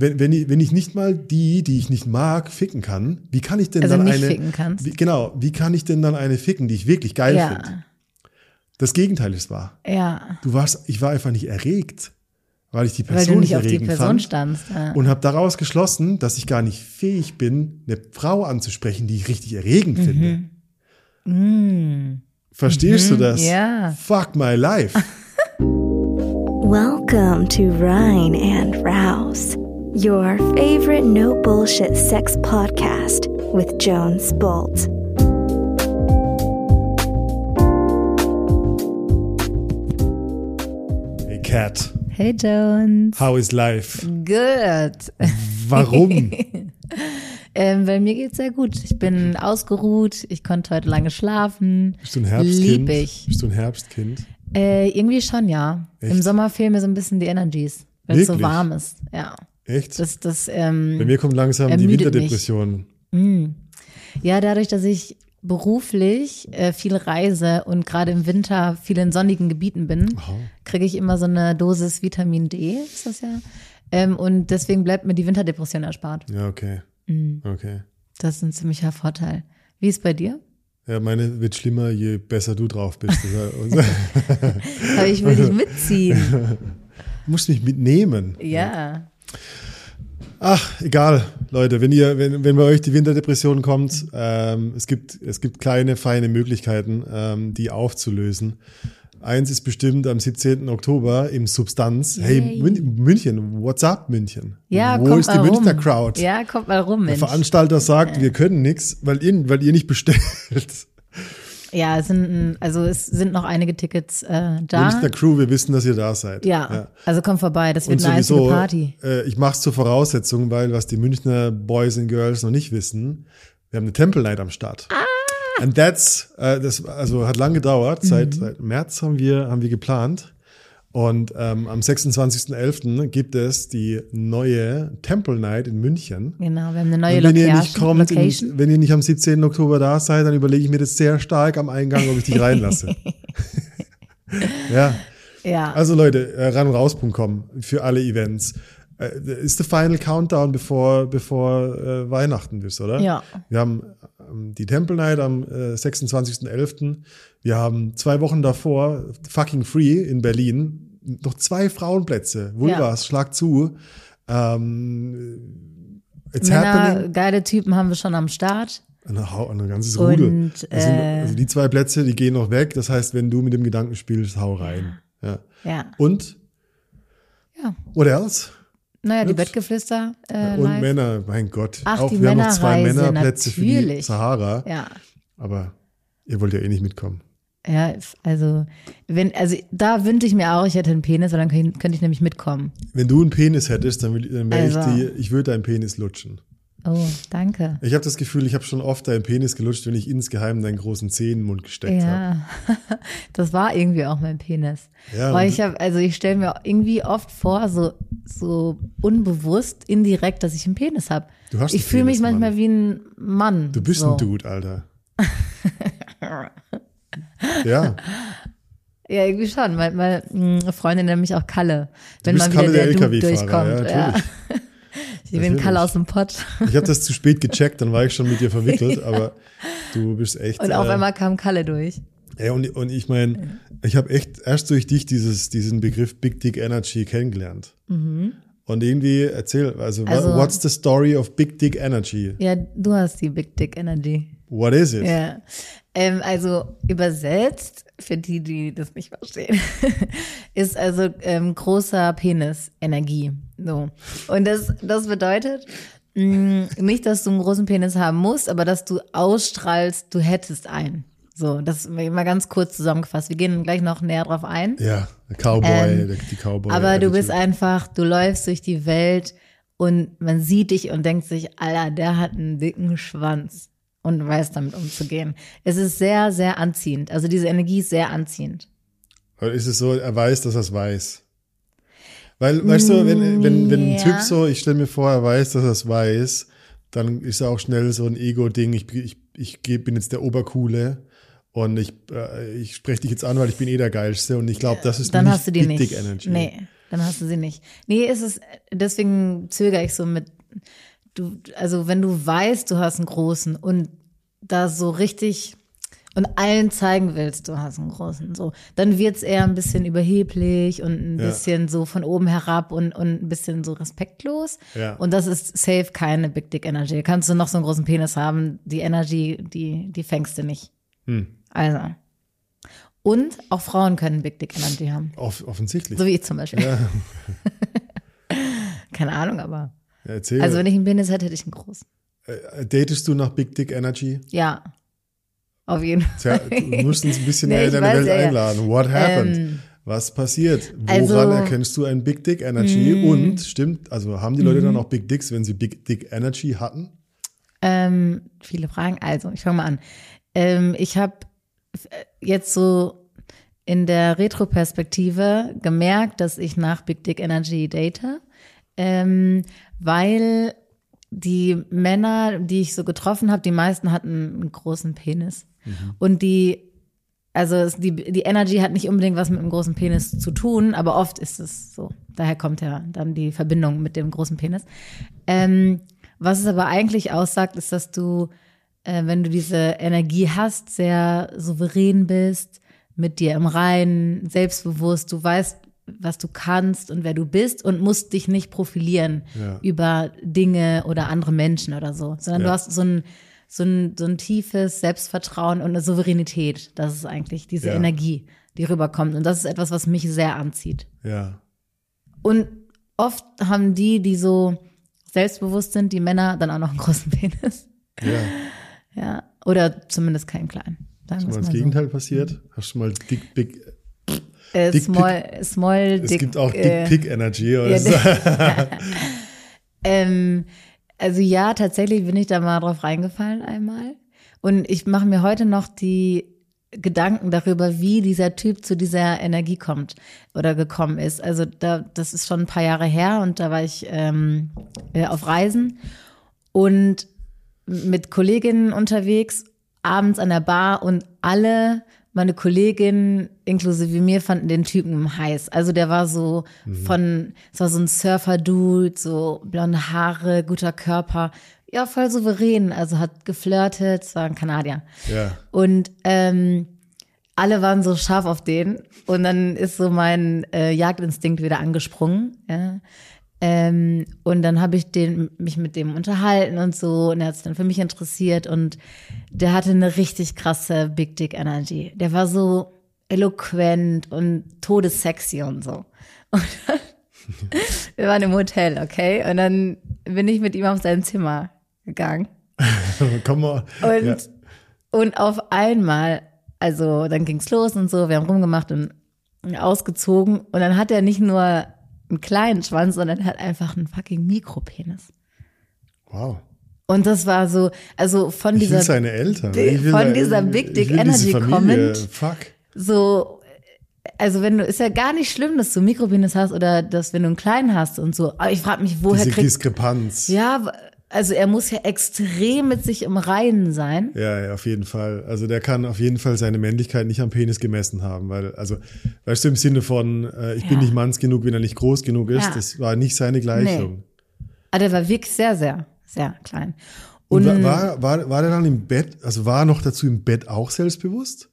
wenn, wenn, ich, wenn ich nicht mal die, die ich nicht mag, ficken kann, wie kann ich denn Also dann nicht eine. ficken kannst. Wie, genau, wie kann ich denn dann eine ficken, die ich wirklich geil Ja. finde? Das Gegenteil ist wahr. Ja. Du warst, ich war einfach nicht erregt, weil ich die Weil Person du nicht nicht auf die Person fand. standst. Ja. Und habe daraus geschlossen, dass ich gar nicht fähig bin, eine Frau anzusprechen, die ich richtig erregend finde. Verstehst du das? Mhm. ja. Fuck my life. Welcome to Rhine and Rouse, your favorite no bullshit sex podcast with Jones Bolt. Hey Cat, Hey Jones. how is life? Good. Warum? Ähm, weil mir geht's sehr gut. Ich bin ausgeruht. Ich konnte heute lange schlafen. Bist du ein Herbstkind? Lieb ich. Bist du ein Herbstkind? Äh, irgendwie schon, ja. Echt? Im Sommer fehlen mir so ein bisschen die Energies, weil es so warm ist. Ja. Echt? Das, das, ähm, Bei mir kommt langsam die. Winterdepression. Ja, dadurch, dass ich beruflich äh, viel reise und gerade im Winter viel in sonnigen Gebieten bin, kriege ich immer so eine Dosis Vitamin D, ist das ja. Ähm, und deswegen bleibt mir die Winterdepression erspart. Ja, okay. Mhm. Okay. Das ist ein ziemlicher Vorteil. Wie ist bei dir? Ja, meine wird schlimmer, je besser du drauf bist. Aber ich will dich mitziehen. du musst mich mitnehmen. Ja. Ach, egal, Leute, wenn ihr, wenn, wenn bei euch die Winterdepression kommt, ähm, es gibt, es gibt kleine, feine Möglichkeiten, ähm, die aufzulösen. Eins ist bestimmt am 17. Oktober im Substanz. Hey. Mün München, what's up, München? Ja, Wo kommt ist die mal rum. Münchner Crowd? Ja, kommt mal rum, Der Mensch. Veranstalter sagt, wir können nichts, weil ihr, weil ihr nicht bestellt. Ja, es sind, also es sind noch einige Tickets äh, da. Münchner Crew, wir wissen, dass ihr da seid. Ja, also komm vorbei, das Und wird eine einzige sowieso, Party. äh, ich mache es zur Voraussetzung, weil was die Münchner Boys and Girls noch nicht wissen, wir haben eine Temple Night am Start. Ah. And that's, äh, das also hat lang gedauert. Seit, Mhm. seit März haben wir haben wir geplant. Und ähm, am 26.11. gibt es die neue Temple Night in München. Genau, wir haben eine neue Und wenn ihr nicht Location. kommt, Location. in, wenn ihr nicht am 17. Oktober da seid, dann überlege ich mir das sehr stark am Eingang, ob ich dich reinlasse. ja. ja, Also Leute, äh, ran und raus.com für alle Events. Äh, ist der Final Countdown bevor, bevor äh, Weihnachten ist, oder? Ja. Wir haben ähm, die Temple Night am äh, 26.11. Wir haben zwei Wochen davor Fucking Free in Berlin. Noch zwei Frauenplätze. Vulvas, schlag zu. Ähm, it's Männer, happening. geile Typen haben wir schon am Start. Ein, Hau- ein ganzes Rudel. Und, Das sind, äh, also die zwei Plätze, die gehen noch weg. Das heißt, wenn du mit dem Gedanken spielst, hau rein. Ja. Ja, Und ja. what else? Naja, die. Bettgeflüster äh, Und live. Männer, mein Gott. Ach, auch wir haben noch zwei Männerreise, Männerplätze für die. Sahara. Ja, Aber ihr wollt ja eh nicht mitkommen. Ja, also wenn, also da wünsche ich mir auch, ich hätte einen Penis, weil dann könnte ich, nämlich mitkommen. Wenn du einen Penis hättest, dann, will, dann wäre Also. ich die, ich würde deinen Penis lutschen. Oh, danke. Ich habe das Gefühl, ich habe schon oft deinen Penis gelutscht, wenn ich insgeheim deinen großen Zeh in den Mund gesteckt habe. Ja, das war irgendwie auch mein Penis. Ja, Weil ich habe, also ich stelle mir irgendwie oft vor, so so unbewusst, indirekt, dass ich einen Penis habe. Du hast Ich fühle mich manchmal Mann. wie ein Mann. Du bist so. ein Dude, Alter. ja, Ja, irgendwie schon. Manchmal mh, Freundin nennt mich auch Kalle. Wenn mal wieder Kalle, der, der Dude durchkommt. ja, Ja. Ich bin. Kalle aus dem Pott. ich habe das zu spät gecheckt, dann war ich schon mit dir verwickelt, aber du bist echt. Und auf äh, einmal kam Kalle durch. Ja, und, und ich meine, ich habe echt erst durch dich dieses, diesen Begriff Big Dick Energy kennengelernt. Und irgendwie erzähl, also, Mhm. Also- what's the story of Big Dick Energy? Ja, du hast die Big Dick Energy. What is it? Ja. Ähm, also übersetzt, für die, die das nicht verstehen, ist also ähm, großer Penis Energie. So. Und das, das bedeutet mh, nicht, dass du einen großen Penis haben musst, aber dass du ausstrahlst, du hättest einen. So, das mal ganz kurz zusammengefasst. Wir gehen gleich noch näher drauf ein. Ja, Cowboy, Ähm, die Cowboy. Aber du bist einfach, du läufst durch die Welt und man sieht dich und denkt sich, Alter, der hat einen dicken Schwanz und weiß damit umzugehen. Es ist sehr, sehr anziehend. Also diese Energie ist sehr anziehend. Oder ist es so, er weiß, dass er es weiß? Weil, weißt du, wenn, wenn, wenn ein Ja. Typ so, ich stelle mir vor, er weiß, dass er es weiß, dann ist er auch schnell so ein Ego-Ding. Ich, ich, ich bin jetzt der Obercoole und ich, äh, ich spreche dich jetzt an, weil ich bin eh der Geilste und ich glaube, das ist Dann nicht hast du die nicht. Dick Energy. Nee. dann hast du sie nicht. Nee, ist es, deswegen zögere ich so mit, du, also wenn du weißt, du hast einen großen und da so richtig und allen zeigen willst, du hast einen großen, so, dann wird's eher ein bisschen überheblich und ein Ja. bisschen so von oben herab und, und ein bisschen so respektlos. Ja. Und das ist safe keine Big Dick Energy. Kannst du noch so einen großen Penis haben, die Energy, die, die fängst du nicht. Hm. Also. Und auch Frauen können Big Dick Energy haben. Off offensichtlich. So wie ich zum Beispiel. ja. Keine Ahnung, aber. Erzähl. Also wenn ich einen Penis hätte, hätte ich einen großen. äh, datest du nach Big Dick Energy? Ja. Auf jeden Tja, Fall. du musst uns ein bisschen mehr in deine Welt ja, einladen. What happened? Ähm, Was passiert? Woran also- erkennst du ein Big Dick Energy? Und stimmt, also haben die Leute dann auch Big Dicks, wenn sie Big Dick Energy hatten? Ähm, viele Fragen. Also, ich fange mal an. Ähm, ich habe jetzt so in der Retro-Perspektive gemerkt, dass ich nach Big Dick Energy date, ähm, weil die Männer, die ich so getroffen habe, die meisten hatten einen großen Penis. Und die, also die, die Energy hat nicht unbedingt was mit einem großen Penis zu tun, aber oft ist es so. Daher kommt ja dann die Verbindung mit dem großen Penis. Ähm, was es aber eigentlich aussagt, ist, dass du, äh, wenn du diese Energie hast, sehr souverän bist, mit dir im Reinen, selbstbewusst, du weißt, was du kannst und wer du bist und musst dich nicht profilieren Ja. über Dinge oder andere Menschen oder so, sondern du Ja. hast so ein, so ein, so ein tiefes Selbstvertrauen und eine Souveränität. Das ist eigentlich diese Ja. Energie, die rüberkommt. Und das ist etwas, was mich sehr anzieht. Ja. Und oft haben die, die so selbstbewusst sind, die Männer, dann auch noch einen großen Penis. Ja. Ja. Oder zumindest keinen kleinen. Sagen Ist mal das mal so. Gegenteil passiert? Hast du mal Dick Big. Äh, Dick small, small, Es dick, gibt auch Dick äh, Pick Energy. Oder ja, so. Ähm, also ja, tatsächlich bin ich da mal drauf reingefallen einmal. Und ich mache mir heute noch die Gedanken darüber, wie dieser Typ zu dieser Energie kommt oder gekommen ist. Also da, das ist schon ein paar Jahre her und da war ich ähm, äh, auf Reisen und mit Kolleginnen unterwegs, abends an der Bar und alle meine Kolleginnen inklusive mir fanden den Typen heiß. Also der war so von, es war so ein Surfer-Dude, so blonde Haare, guter Körper, ja voll souverän, also hat geflirtet, es war ein Kanadier. ja. Und ähm, alle waren so scharf auf den. Und dann ist so mein äh, Jagdinstinkt wieder angesprungen. Ja. Ähm, und dann habe ich den, mich mit dem unterhalten und so. Und er hat sich dann für mich interessiert. Und der hatte eine richtig krasse Big Dick Energy. Der war so eloquent und todessexy und so. Und dann, wir waren im Hotel, okay? Und dann bin ich mit ihm auf sein Zimmer gegangen. Komm mal. Und, ja. und auf einmal, also dann ging's los und so, wir haben rumgemacht und ausgezogen. Und dann hat er nicht nur einen kleinen Schwanz, sondern er hat einfach einen fucking Mikropenis. Wow. Und das war so, also von Ich dieser, seine Eltern. von da- dieser Big Dick Energy kommend. Fuck. so, also wenn du, ist ja gar nicht schlimm, dass du einen Mikropenis hast oder dass wenn du einen kleinen hast und so. Aber ich frage mich, woher Diese kriegt, Diskrepanz. ja, also er muss ja extrem mit sich im Reinen sein. Ja, ja, auf jeden Fall. Also der kann auf jeden Fall seine Männlichkeit nicht am Penis gemessen haben, weil, also, weißt du, im Sinne von, äh, ich bin Ja. nicht manns genug, wenn er nicht groß genug ist, Ja. das war nicht seine Gleichung. Aber der war wirklich sehr, sehr, sehr klein. Und, Und, war, war, war der dann im Bett, also war er noch dazu im Bett auch selbstbewusst?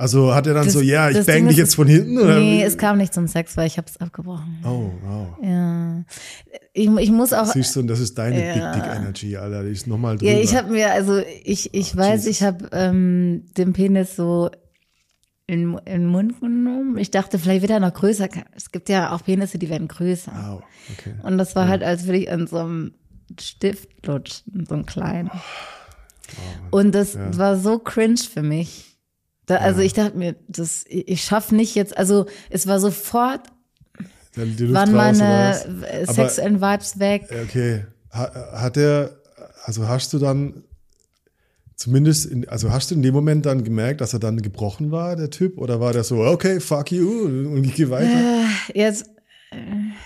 Also hat er dann Das- so, ja, ich bang dich jetzt von hinten? Oder? nee, es kam nicht zum Sex, weil ich habe es abgebrochen. oh, wow. Ja. Ich, ich muss auch. Siehst du, und das ist deine Ja. Big Dick Energy, Alter, die ist nochmal drüber. Ja, ich habe mir, also ich, ich weiß, Jesus. ich habe ähm, den Penis so in, in den Mund genommen. Ich dachte, vielleicht wird er noch größer. Es gibt ja auch Penisse, die werden größer. Wow, okay. Und das war halt, als würde ich an so einem Stift lutschen, so einem kleinen. Und das war so cringe für mich. Da, also ich dachte mir, das, ich, ich schaff nicht jetzt, also es war sofort, waren meine äh, sexuellen Vibes weg. Okay. Ha, hat er, also hast du dann zumindest, in, also hast du in dem Moment dann gemerkt, dass er dann gebrochen war, der Typ? Oder war der so, okay, fuck you, und ich gehe weiter? Jetzt, äh,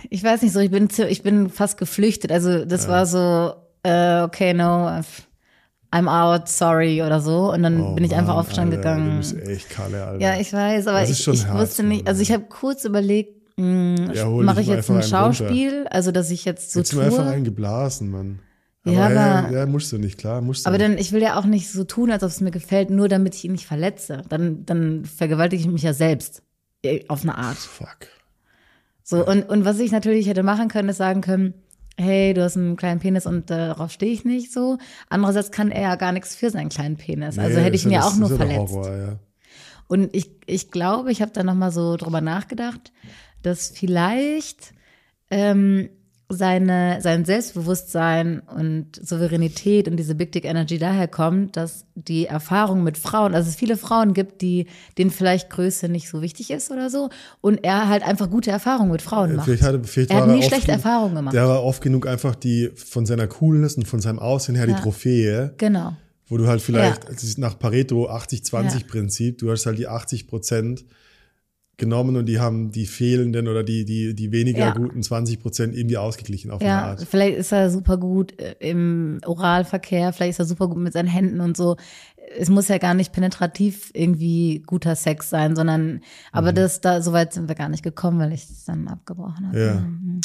ich weiß nicht so, ich bin, ich bin fast geflüchtet. Also das war so, äh, okay, no, I've- I'm out, sorry oder so. Und dann Oh bin ich einfach Mann, aufgestanden Alter, Du gegangen. bist echt Kalle, Alter. Ja, ich weiß, aber ich, ich hart, wusste nicht, also ich habe kurz überlegt, Ja, hol mache ich jetzt einfach ein Schauspiel, also dass ich jetzt so Hättest du mir einfach tue. einen geblasen, Mann. Ja, aber, aber- ja, ja, musst du nicht, klar, musst du Aber nicht. dann, ich will ja auch nicht so tun, als ob es mir gefällt, nur damit ich ihn nicht verletze. Dann, dann vergewaltige ich mich ja selbst. Auf eine Art. Fuck. So, und, und was ich natürlich hätte machen können, ist sagen können, hey, du hast einen kleinen Penis und darauf stehe ich nicht so. Andererseits kann er ja gar nichts für seinen kleinen Penis. Also Nee, hätte ich ihn ja auch nur verletzt. Horror, ja. Und ich, ich glaube, ich habe da nochmal so drüber nachgedacht, dass vielleicht ähm, seine, sein Selbstbewusstsein und Souveränität und diese Big Dick Energy daher kommt, dass die Erfahrung mit Frauen, also es viele Frauen gibt, die denen vielleicht Größe nicht so wichtig ist oder so, und er halt einfach gute Erfahrungen mit Frauen macht. Vielleicht hatte, vielleicht er hat nie schlechte genug- Erfahrungen gemacht. Der war oft genug einfach die von seiner Coolness und von seinem Aussehen her Ja. die Trophäe, Genau. wo du halt vielleicht, Ja. nach Pareto 80-20-Prinzip, du hast halt die 80 Prozent genommen und die haben die fehlenden oder die, die, die weniger Ja. guten 20 Prozent irgendwie ausgeglichen auf eine Ja, Art. vielleicht ist er super gut äh, im Oralverkehr, vielleicht ist er super gut mit seinen Händen und so. Es muss ja gar nicht penetrativ irgendwie guter Sex sein, sondern, aber Mhm. das, da, so weit sind wir gar nicht gekommen, weil ich es dann abgebrochen habe. Ja. Mhm.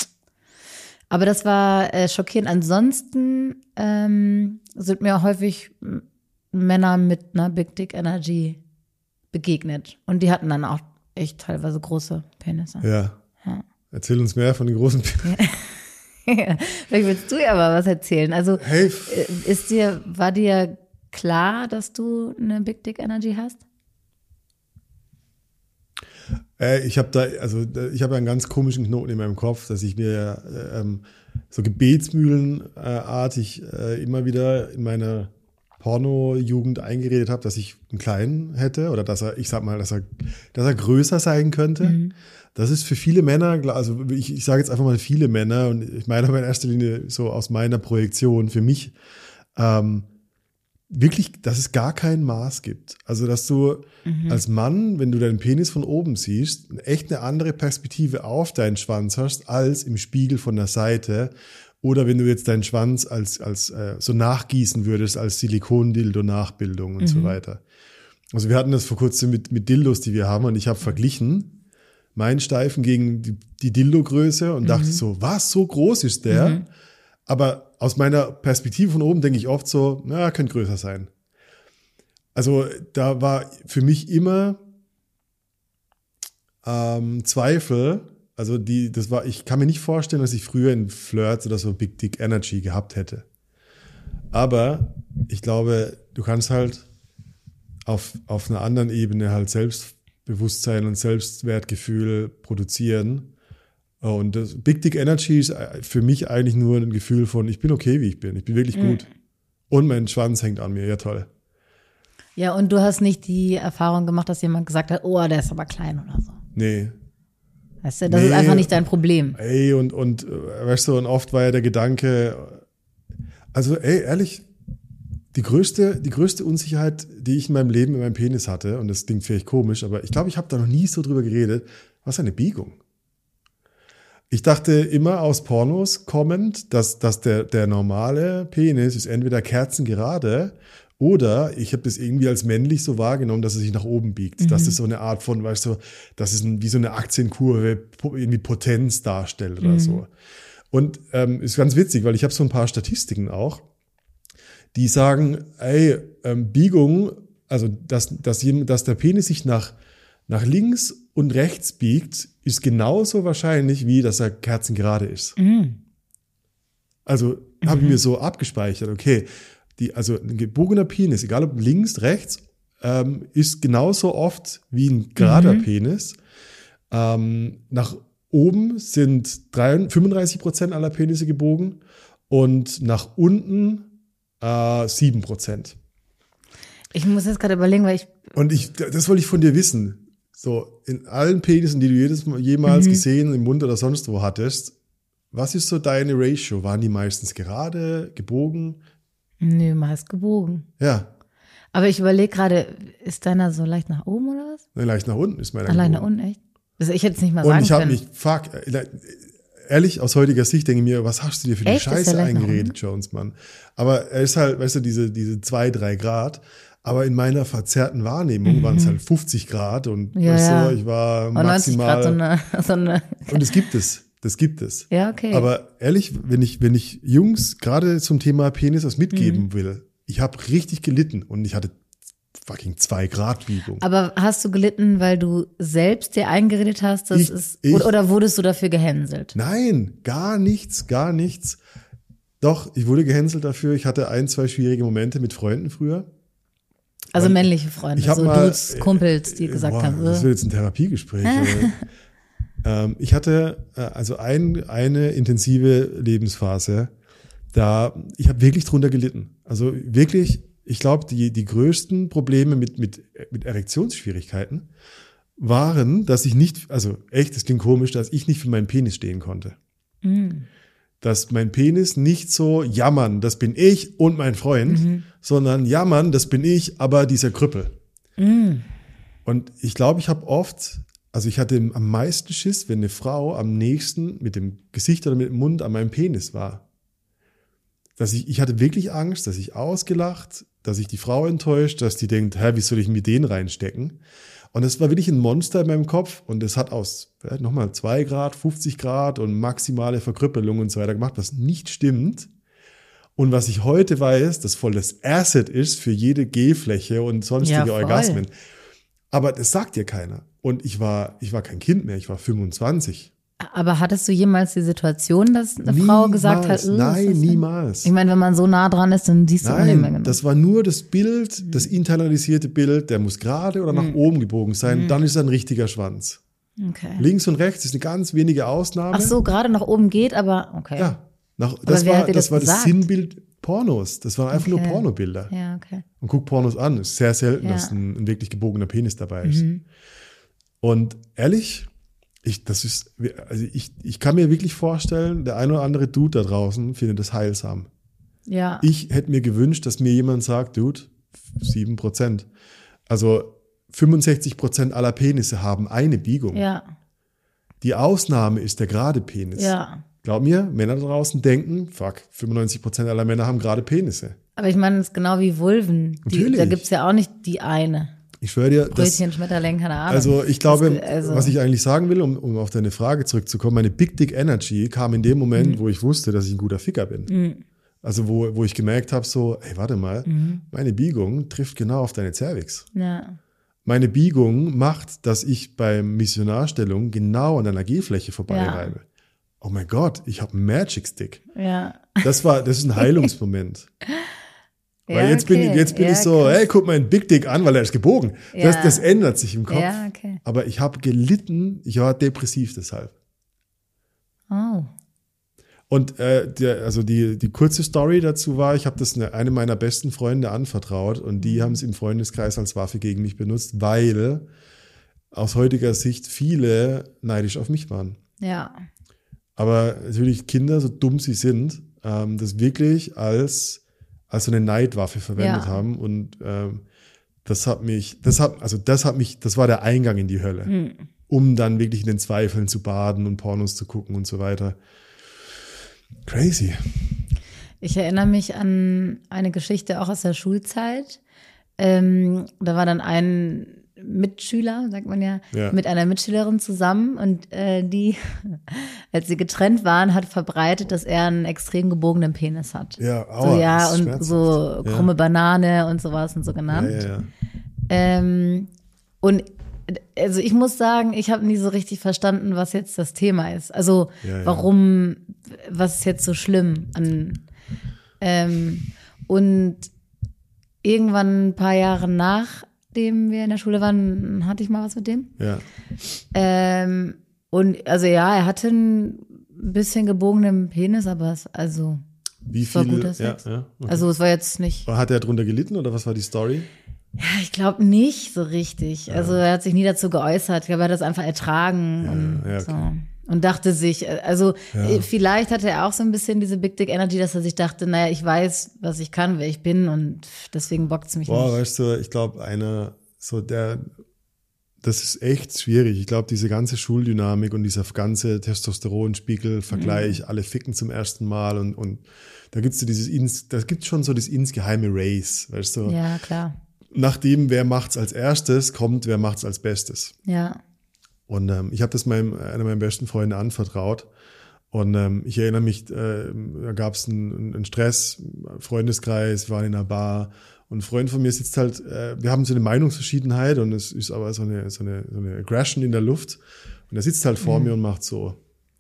Aber das war äh, schockierend. Ansonsten ähm, sind mir häufig Männer mit einer Big Dick Energy begegnet. Und die hatten dann auch echt teilweise große Penisse. Ja. Ja. Erzähl uns mehr von den großen Vielleicht willst du ja mal was erzählen. Also Hey, äh, ist dir, war dir klar, dass du eine Big Dick Energy hast? Äh, ich habe da, also ich habe einen ganz komischen Knoten in meinem Kopf, dass ich mir äh, ähm, so gebetsmühlenartig äh, immer wieder in meiner Porno-Jugend eingeredet habe, dass ich einen kleinen hätte oder dass er, ich sag mal, dass er, dass er größer sein könnte. Das ist für viele Männer, also ich, ich sage jetzt einfach mal viele Männer und ich meine aber in erster Linie so aus meiner Projektion für mich, ähm, wirklich, dass es gar kein Maß gibt. Also, dass du als Mann, wenn du deinen Penis von oben siehst, echt eine andere Perspektive auf deinen Schwanz hast, als im Spiegel von der Seite. Oder wenn du jetzt deinen Schwanz als, als äh, so nachgießen würdest, als Silikondildo-Nachbildung und so weiter. Also wir hatten das vor kurzem mit, mit Dildos, die wir haben, und ich habe verglichen meinen Steifen gegen die, die Dildo-Größe und dachte so, was, so groß ist der? Aber aus meiner Perspektive von oben denke ich oft so, na, könnte größer sein. Also da war für mich immer ähm, Zweifel. Also die, das war, ich kann mir nicht vorstellen, dass ich früher in Flirts oder so Big Dick Energy gehabt hätte. Aber ich glaube, du kannst halt auf, auf einer anderen Ebene halt Selbstbewusstsein und Selbstwertgefühl produzieren. Und das Big Dick Energy ist für mich eigentlich nur ein Gefühl von, ich bin okay, wie ich bin. Ich bin wirklich gut. Und mein Schwanz hängt an mir. Ja, toll. Ja, und du hast nicht die Erfahrung gemacht, dass jemand gesagt hat, oh, der ist aber klein oder so. Nee. Weißt du, das Nee. ist einfach nicht dein Problem. Ey, und, und, äh, weißt du, und oft war ja der Gedanke, also, ey, ehrlich, die größte, die größte Unsicherheit, die ich in meinem Leben in meinem Penis hatte, und das klingt vielleicht komisch, aber ich glaube, ich habe da noch nie so drüber geredet, war seine Biegung. Ich dachte immer aus Pornos kommend, dass, dass der, der normale Penis ist entweder kerzengerade oder ich habe das irgendwie als männlich so wahrgenommen, dass er sich nach oben biegt. Dass das so eine Art von, weißt du, dass es ein, wie so eine Aktienkurve irgendwie Potenz darstellt oder so. Und ähm, ist ganz witzig, weil ich habe so ein paar Statistiken auch, die sagen, ey, ähm, Biegung, also dass, dass, dass der Penis sich nach, nach links und rechts biegt, ist genauso wahrscheinlich, wie dass er kerzengerade ist. Also habe ich mir so abgespeichert, okay, die, also ein gebogener Penis, egal ob links, rechts, ähm, ist genauso oft wie ein gerader Penis. Ähm, nach oben sind 33, 35 Prozent aller Penisse gebogen und nach unten äh, 7 Prozent. Ich muss jetzt gerade überlegen, weil ich, Und ich, das wollte ich von dir wissen. So, in allen Penissen, die du jedes Mal, jemals gesehen, im Mund oder sonst wo hattest, was ist so deine Ratio? Waren die meistens gerade, gebogen? Nö, meist gebogen. Ja, Aber ich überlege gerade, ist deiner so leicht nach oben oder was? ne, leicht nach unten ist meiner Allein nach gebogen. unten, echt? Also ich hätte es nicht mal Und sagen ich habe können. mich, fuck, äh, ehrlich, aus heutiger Sicht denke ich mir, was hast du dir für die Echt? Ist Scheiße leicht nach eingeredet, Jones, Mann? Aber er ist halt, weißt du, diese, diese zwei, drei Grad. Aber in meiner verzerrten Wahrnehmung waren es halt 50 Grad und Mhm. Ja, weißt du, ich war Und 90 Grad so maximal. eine, so eine Und es gibt es. Das gibt es. Ja, okay. Aber ehrlich, wenn ich, wenn ich Jungs gerade zum Thema Penis was mitgeben Mhm. will, ich habe richtig gelitten und ich hatte fucking zwei Grad Biegung. Aber hast du gelitten, weil du selbst dir eingeredet hast, dass Ich- es ich- oder, wurdest du dafür gehänselt? Nein, gar nichts, gar nichts. Doch, ich wurde gehänselt dafür. Ich hatte ein, zwei schwierige Momente mit Freunden früher. Also männliche Freunde, Ich habe so mal Dudes, Kumpels, die äh, gesagt boah, haben, Das äh, wird jetzt ein Therapiegespräch. ähm, ich hatte äh, also ein, eine intensive Lebensphase, da ich habe wirklich drunter gelitten. Also wirklich, ich glaube, die die größten Probleme mit mit mit Erektionsschwierigkeiten waren, dass ich nicht, also echt, das klingt komisch, dass ich nicht für meinen Penis stehen konnte. mm, Dass mein Penis nicht so jammern, das bin ich und mein Freund, sondern jammern, das bin ich, aber dieser Krüppel. mm, Und ich glaube, ich habe oft, also ich hatte am meisten Schiss, wenn eine Frau am nächsten mit dem Gesicht oder mit dem Mund an meinem Penis war. Dass ich, ich hatte wirklich Angst, dass ich ausgelacht, dass ich die Frau enttäuscht, dass die denkt, hä, wie soll ich mir den reinstecken? Und das war wirklich ein Monster in meinem Kopf und es hat aus äh, nochmal zwei Grad, 50 Grad und maximale Verkrüppelung und so weiter gemacht, was nicht stimmt. Und was ich heute weiß, das voll das Asset ist für jede G-Fläche und sonstige Ja. Orgasmen. Aber das sagt dir keiner. Und ich war, ich war kein Kind mehr, ich war 25. Aber hattest du jemals die Situation, dass eine Frau gesagt hat, Niemals. "Äh, was nein, ist das denn?" niemals. Ich meine, wenn man so nah dran ist, dann siehst du man nicht mehr Nein, genau. das war nur das Bild, das internalisierte Bild, der muss gerade oder Mhm. nach oben gebogen sein, dann ist er ein richtiger Schwanz. okay. Links und rechts ist eine ganz wenige Ausnahme. Ach so, gerade nach oben geht, aber okay. Ja, nach, das wer war, hat dir das, das war das? Sinnbild Pornos. Das waren einfach nur Okay. Pornobilder. Ja, okay. Und guck Pornos an. Es ist sehr selten, Ja. dass ein, ein wirklich gebogener Penis dabei ist. Mhm. Und ehrlich, ich, das ist, also ich, ich kann mir wirklich vorstellen, der ein oder andere Dude da draußen findet das heilsam. Ja. Ich hätte mir gewünscht, dass mir jemand sagt, Dude, sieben Prozent. Also 65 Prozent aller Penisse haben eine Biegung. ja. Die Ausnahme ist der gerade Penis. Ja. Glaub mir, Männer da draußen denken, fuck, 95 Prozent aller Männer haben gerade Penisse. Aber ich meine, es ist genau wie Vulven. Die, da gibt's ja auch nicht die eine. Ich schwöre dir, das, Brötchen, Schmetterling, keine Ahnung. also ich glaube, also- was ich eigentlich sagen will, um, um auf deine Frage zurückzukommen, meine Big Dick Energy kam in dem Moment, Mhm. wo ich wusste, dass ich ein guter Ficker bin. Also wo, wo ich gemerkt habe, so, ey, warte mal, Mhm. meine Biegung trifft genau auf deine Cervix. Ja. Meine Biegung macht, dass ich beim Missionarstellung genau an deiner G-Fläche vorbeireibe. Oh mein Gott, ich habe einen Magic Stick. Ja. Das war, das ist ein Heilungsmoment. Weil Ja, jetzt bin, okay. ich- jetzt bin Ja, ich so, krass. hey, guck mal einen Big Dick an, weil er ist gebogen. Das, Ja. das ändert sich im Kopf. Okay. Aber ich habe gelitten, ich war depressiv deshalb. Oh. Und äh, der, also die, die kurze Story dazu war, ich habe das eine, einem meiner besten Freunde anvertraut und Mhm. die haben es im Freundeskreis als Waffe gegen mich benutzt, weil aus heutiger Sicht viele neidisch auf mich waren. Ja. Aber natürlich Kinder, so dumm sie sind, ähm, das wirklich als, als so eine Neidwaffe verwendet Ja. haben. Und ähm, das hat mich, das hat, also das hat mich, das war der Eingang in die Hölle, Hm. um dann wirklich in den Zweifeln zu baden und Pornos zu gucken und so weiter. Crazy. Ich erinnere mich an eine Geschichte auch aus der Schulzeit. Ähm, da war dann ein Mitschüler, sagt man ja, Ja. mit einer Mitschülerin zusammen und äh, die, als sie getrennt waren, hat verbreitet, dass er einen extrem gebogenen Penis hat. Ja, aua, so, ja, und so Ja. krumme Banane und sowas und so Ja, genannt. ja, ja. Ähm, und also ich muss sagen, ich habe nie so richtig verstanden, was jetzt das Thema ist. Also Ja, ja. warum, was ist jetzt so schlimm an ähm, und irgendwann ein paar Jahre nachdem wir in der Schule waren, hatte ich mal was mit dem. ja. Ähm, und also ja, er hatte ein bisschen gebogenen Penis, aber es, also, Wie Es war guter ja, Sex. ja, okay. also es war jetzt nicht. Hat er drunter gelitten oder was war die Story? Ja, ich glaube nicht so richtig. Also er hat sich nie dazu geäußert. Ich glaube, er hat das einfach ertragen und ja, okay. so. Und dachte sich, äh, also äh, vielleicht hatte er auch so ein bisschen diese Big Dick Energy, dass er sich dachte, naja, ich weiß, was ich kann, wer ich bin und deswegen bockt's mich Boah, nicht. weißt du, ich glaube, einer, so der, das ist echt schwierig. Ich glaube, diese ganze Schuldynamik und dieser ganze Testosteronspiegel, Vergleich, alle ficken zum ersten Mal und, und da gibt's so dieses, ins, da gibt's schon so das insgeheime Race, weißt du? Ja, klar. nachdem wer macht's als erstes, kommt wer macht's als bestes. Ja. Und ähm, ich habe das meinem, einer meiner besten Freunde anvertraut. Und ähm, ich erinnere mich, äh, da gab es einen, einen Stress, Freundeskreis, wir waren in einer Bar und ein Freund von mir sitzt halt, äh, wir haben so eine Meinungsverschiedenheit und es ist aber so eine, so eine, so eine Aggression in der Luft. Und er sitzt halt vor mir und macht so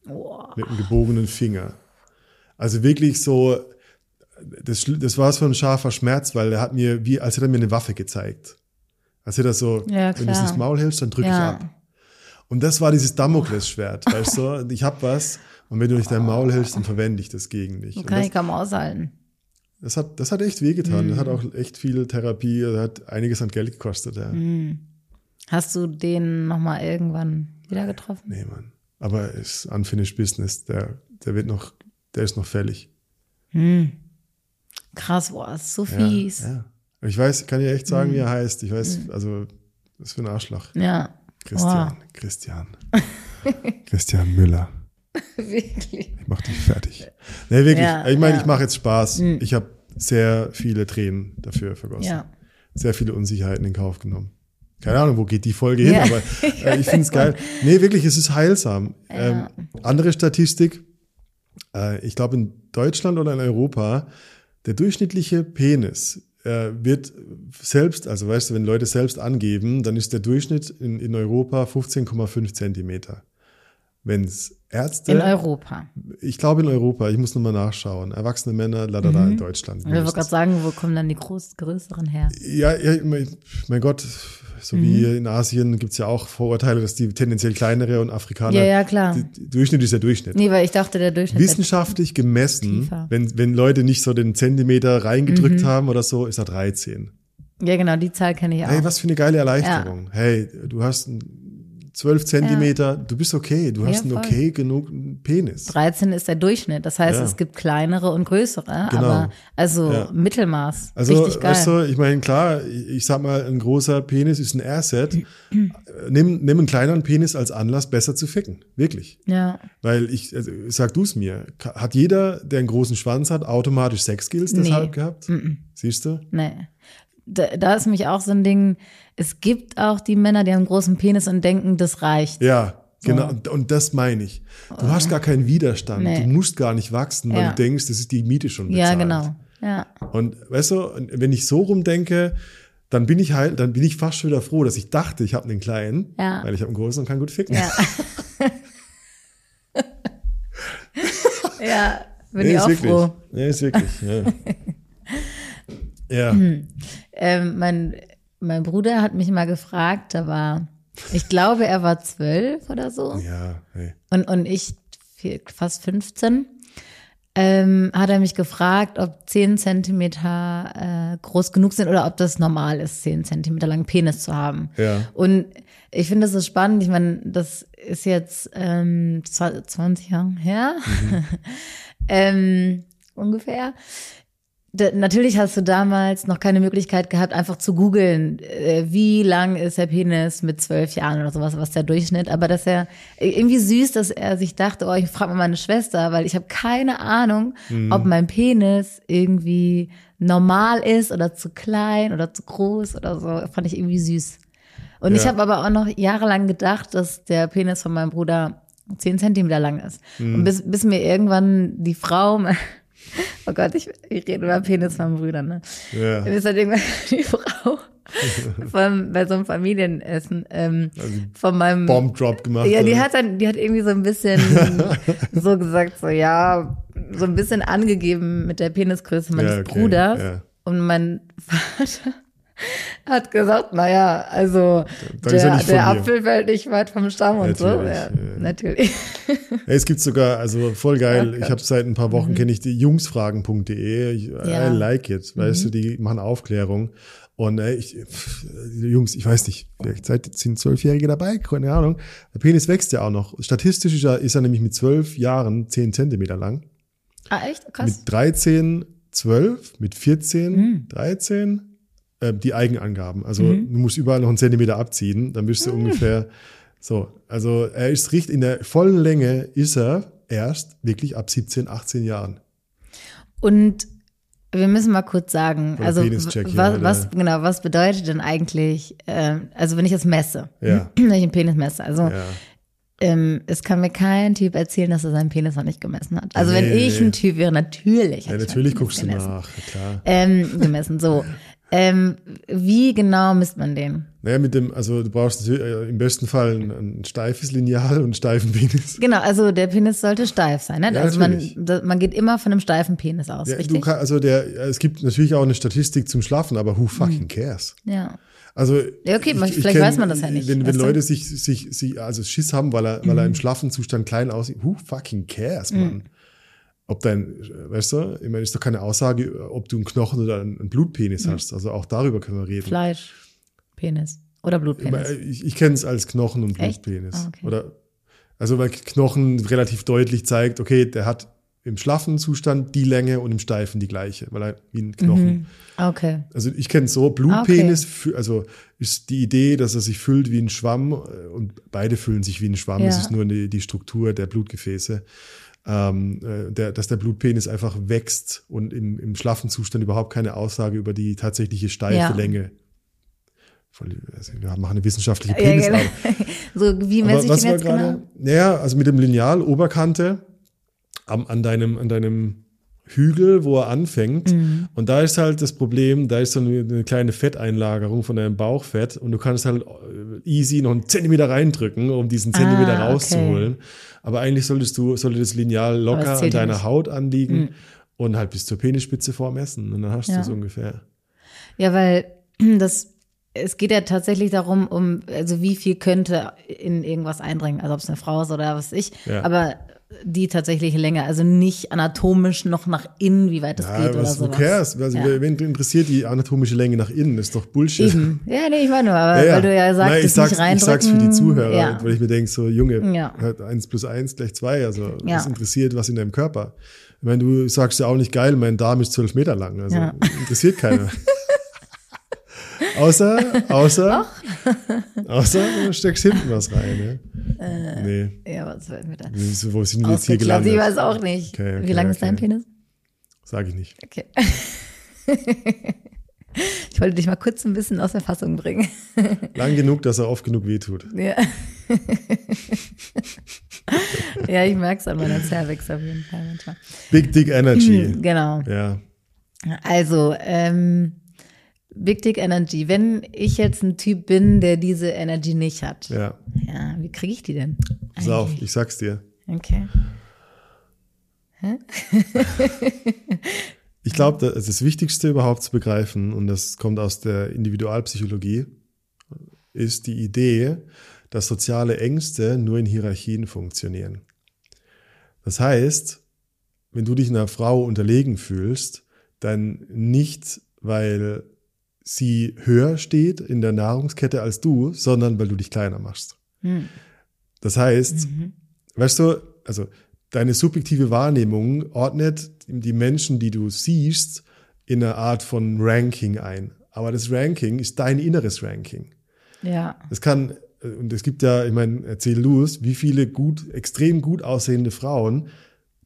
Boah. mit einem gebogenen Finger. Also wirklich so, das, das war so ein scharfer Schmerz, weil er hat mir, wie, als hätte er mir eine Waffe gezeigt. Als hätte er so, Ja, wenn du es ins Maul hältst, dann drück ich Ja. ab. Und das war dieses Damoklesschwert, weißt du? Ich hab was und wenn du nicht dein Maul hältst, dann verwende ich das gegen dich. Und kann das, ich kaum aushalten. das, hat, das hat echt wehgetan. Mhm. Das hat auch echt viel Therapie, das hat einiges an Geld gekostet. Ja. Mhm. Hast du den nochmal irgendwann wieder getroffen? Nee, Mann. Aber es ist unfinished business. Der, der wird noch, der ist noch fällig. Krass, boah, ist so Ja, fies. ja. Ich weiß, kann ja echt Mhm. sagen, wie er heißt. Ich weiß, also, was für ein Arschloch. Ja. Christian, Christian. Christian Müller. Wirklich. Ich mach dich fertig. Nee, wirklich. Ja, ich meine, ja. Mhm. ich mache jetzt Spaß. Ich habe sehr viele Tränen dafür vergossen. Ja. Sehr viele Unsicherheiten in Kauf genommen. Keine Ahnung, wo geht die Folge hin, aber äh, ich finde es geil. Nee, wirklich, es ist heilsam. Ähm, andere Statistik, äh, ich glaube in Deutschland oder in Europa, der durchschnittliche Penis wird selbst, also weißt du, wenn Leute selbst angeben, dann ist der Durchschnitt in, in Europa 15,5 Zentimeter. Wenn es Ärzte, In Europa. ich glaube in Europa, ich muss nochmal nachschauen, erwachsene Männer, leider da in Deutschland. Ich wollte gerade sagen, wo kommen dann die groß, größeren her? Ja, ja mein, Gott, so Mhm. wie hier in Asien gibt's ja auch Vorurteile, dass die tendenziell kleinere und Afrikaner. Ja, ja, klar. Die, Durchschnitt ist der Durchschnitt. Nee, weil ich dachte, der Durchschnitt. Wissenschaftlich gemessen, Tiefer. Mhm. wenn, wenn Leute nicht so den Zentimeter reingedrückt haben oder so, ist er 13. Ja, genau, die Zahl kenne ich auch. Hey, was für eine geile Erleichterung. Hey, du hast einen 12 Zentimeter, du bist okay, du hast Ja, einen voll. okay genug Penis. 13 ist der Durchschnitt. Das heißt, Ja. es gibt kleinere und größere. Genau. Aber also Ja. Mittelmaß. Also, Richtig geil. weißt du, ich meine, klar, ich sag mal, ein großer Penis ist ein Asset. nimm, nimm einen kleineren Penis als Anlass, besser zu ficken. Wirklich. ja. Weil ich, also, sag du es mir, hat jeder, der einen großen Schwanz hat, automatisch Sexskills deshalb Nee. gehabt? Siehst du? Nee. Da, da ist nämlich auch so ein Ding, es gibt auch die Männer, die haben einen großen Penis und denken, das reicht. Ja, genau. Und, das meine ich. Du hast gar keinen Widerstand. Nee. Du musst gar nicht wachsen, weil Ja. du denkst, das ist die Miete schon Ja, bezahlt. genau. Ja. Und weißt du, wenn ich so rumdenke, dann bin ich halt, dann bin ich fast schon wieder froh, dass ich dachte, ich habe einen kleinen, Ja. weil ich habe einen großen und kann gut ficken. Ja. ja, bin Nee, ich auch wirklich. froh. Nee, ist wirklich. Ja. ja. Ähm, mein, mein Bruder hat mich mal gefragt, da war, ich glaube, er war zwölf oder so. Ja, hey. und, und ich fast 15, ähm, hat er mich gefragt, ob 10 Zentimeter äh, groß genug sind oder ob das normal ist, 10 Zentimeter lang Penis zu haben. Ja. Und ich finde das so spannend. Ich meine, das ist jetzt ähm, 20 Jahre her, ähm, ungefähr. Natürlich hast du damals noch keine Möglichkeit gehabt, einfach zu googeln, äh, wie lang ist der Penis mit zwölf Jahren oder sowas, was der Durchschnitt. Aber dass er irgendwie süß, dass er sich dachte, oh, ich frage mal meine Schwester, weil ich habe keine Ahnung, ob mein Penis irgendwie normal ist oder zu klein oder zu groß oder so. Fand ich irgendwie süß. Und ich Ja. habe aber auch noch jahrelang gedacht, dass der Penis von meinem Bruder zehn Zentimeter lang ist. Und bis, bis mir irgendwann die Frau, oh Gott, ich, ich rede über Penis von Brüdern, ne? Ja. Bis halt irgendwann die Frau von, bei so einem Familienessen ähm, von meinem Bomb Drop gemacht. ja, die oder? hat dann, die hat irgendwie so ein bisschen so gesagt, so ja, so ein bisschen angegeben mit der Penisgröße meines Ja, okay, Bruders. ja. Und mein Vater hat gesagt, naja, also er der, der. Apfel fällt nicht weit vom Stamm und so. Natürlich, Ja, ja. natürlich. Es gibt sogar, also voll geil, Oh ich habe seit ein paar Wochen, kenne ich die jungsfragen.de, ich, Ja. I like it, weißt du, die machen Aufklärung. Und äh, ich, pff, Jungs, ich weiß nicht, vielleicht seid, sind Zwölfjährige dabei, keine Ahnung. Der Penis wächst ja auch noch. Statistisch ist er, ist er nämlich mit zwölf Jahren zehn Zentimeter lang. Ah, echt? Krass. Mit 13, 12, mit 14, Hm. 13, äh, die Eigenangaben. Also Mhm. du musst überall noch einen Zentimeter abziehen, dann bist du ungefähr so. Also er ist richtig, in der vollen Länge ist er erst wirklich ab 17, 18 Jahren. Und wir müssen mal kurz sagen, Oder also was, oder? was genau, was bedeutet denn eigentlich, ähm, also wenn ich es messe, Ja. wenn ich einen Penis messe, also Ja. ähm, es kann mir kein Typ erzählen, dass er seinen Penis noch nicht gemessen hat. Also wenn Nee. ich ein Typ wäre, natürlich. Ja, natürlich guckst du nach, klar. Ähm, gemessen, so. Ähm, wie genau misst man den? Naja, mit dem, also du brauchst natürlich, äh, im besten Fall ein, ein steifes Lineal und einen steifen Penis. Genau, also der Penis sollte steif sein, ne? Ja, also man, da, man geht immer von einem steifen Penis aus, Ja, richtig? kann, also der, es gibt natürlich auch eine Statistik zum Schlafen, aber who fucking cares? ja. Also Ja, okay, vielleicht weiß man das ja nicht, Wenn, wenn? Leute sich, sich, sich also Schiss haben, weil er, weil er im schlaffen Zustand klein aussieht, who fucking cares, Mann? Ob dein, weißt du, ich meine, ist doch keine Aussage, ob du einen Knochen oder einen Blutpenis hast. Also auch darüber können wir reden. Fleisch, Penis oder Blutpenis. ich, ich kenne es als Knochen und Echt? Blutpenis. Ah, okay. Oder also weil Knochen relativ deutlich zeigt, okay, der hat im schlaffen Zustand die Länge und im steifen die gleiche, weil er wie ein Knochen. Okay. Also ich kenne es so, Blutpenis, fü- also ist die Idee, dass er sich füllt wie ein Schwamm äh, und beide füllen sich wie ein Schwamm. Es Ja. ist nur die, die Struktur der Blutgefäße. Ähm, äh, der, dass der Blutpenis einfach wächst und im, im schlaffen Zustand überhaupt keine Aussage über die tatsächliche steife Ja. Länge. Voll, also wir machen eine wissenschaftliche Ja, Penisarbeit. genau. So, wie messe ich was den jetzt gerade? genau? Naja, also mit dem Lineal, Oberkante, am, an, deinem, an deinem Hügel, wo er anfängt. Mhm. Und da ist halt das Problem, da ist so eine, eine kleine Fetteinlagerung von deinem Bauchfett und du kannst halt äh, easy noch einen Zentimeter reindrücken, um diesen Zentimeter Ah, okay. rauszuholen. Aber eigentlich solltest du, sollte das Lineal locker es an deiner nicht. Mhm. Haut anliegen und halt bis zur Penisspitze vormessen. Und dann hast du Ja. es ungefähr. Ja, weil das, es geht ja tatsächlich darum, um, also wie viel könnte in irgendwas eindringen, also ob es eine Frau ist oder was ich, Ja. aber die tatsächliche Länge, also nicht anatomisch noch nach innen, wie weit das Ja, geht oder was, who sowas. cares? Also, Ja. wen interessiert die anatomische Länge nach innen? Das ist doch Bullshit. Eben. Ja, nee, ich war nur, aber weil du ja sagst, Nein, ich sag's, nicht ich reindrücken. sag's für die Zuhörer, Ja. weil ich mir denke, so Junge, Ja. halt eins plus eins gleich zwei. Also Ja. was interessiert was in deinem Körper? Ich meine, du sagst ja auch nicht geil, mein Darm ist zwölf Meter lang. Also Ja. interessiert keiner. außer, außer, außer du steckst hinten was rein. Ja? nee. Ja, was fällt mir da? So, Wo sind wir jetzt hier Ausgeklappt, ich gelandet? weiß auch nicht. Okay, okay, wie lang ist okay. dein Penis? Sag ich nicht. Okay. ich wollte dich mal kurz ein bisschen aus der Fassung bringen. Lang genug, dass er oft genug wehtut. Ja. ja, ich merke es an meiner Cervix auf jeden Fall manchmal. Big Dick Energy. Genau. Ja. Also, ähm, Big Dick Energy. Wenn ich jetzt ein Typ bin, der diese Energy nicht hat, ja, Ja. wie kriege ich die denn? Pass auf, ich sag's dir. Okay. Ich glaube, das, das Wichtigste überhaupt zu begreifen, und das kommt aus der Individualpsychologie, ist die Idee, dass soziale Ängste nur in Hierarchien funktionieren. Das heißt, wenn du dich einer Frau unterlegen fühlst, dann nicht, weil sie höher steht in der Nahrungskette als du, sondern weil du dich kleiner machst. Das heißt, weißt du, also deine subjektive Wahrnehmung ordnet die Menschen, die du siehst, in eine Art von Ranking ein. Aber das Ranking ist dein inneres Ranking. Ja. Es kann, äh, und es gibt ja, ich meine, erzähl es, wie viele gut, extrem gut aussehende Frauen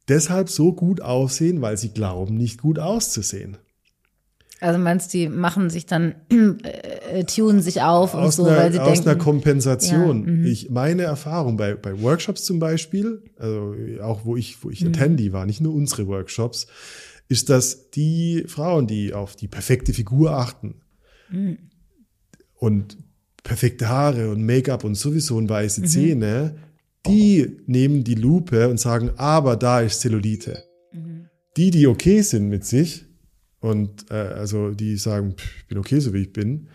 deshalb so gut aussehen, weil sie glauben, nicht gut auszusehen. Also meinst du, die machen sich dann, äh, tunen sich auf und aus, so, einer, weil sie aus denken. einer Kompensation. Ja, mhm. ich, meine Erfahrung bei, bei Workshops zum Beispiel, also auch wo ich, wo Mhm. ich Attendee war, nicht nur unsere Workshops, ist, dass die Frauen, die auf die perfekte Figur achten Mhm. und perfekte Haare und Make-up und sowieso und weiße Mhm. Zähne, die nehmen die Lupe und sagen, aber da ist Zellulite. Mhm. Die, die okay sind mit sich und äh, also die sagen, pff, ich bin okay, so wie ich bin,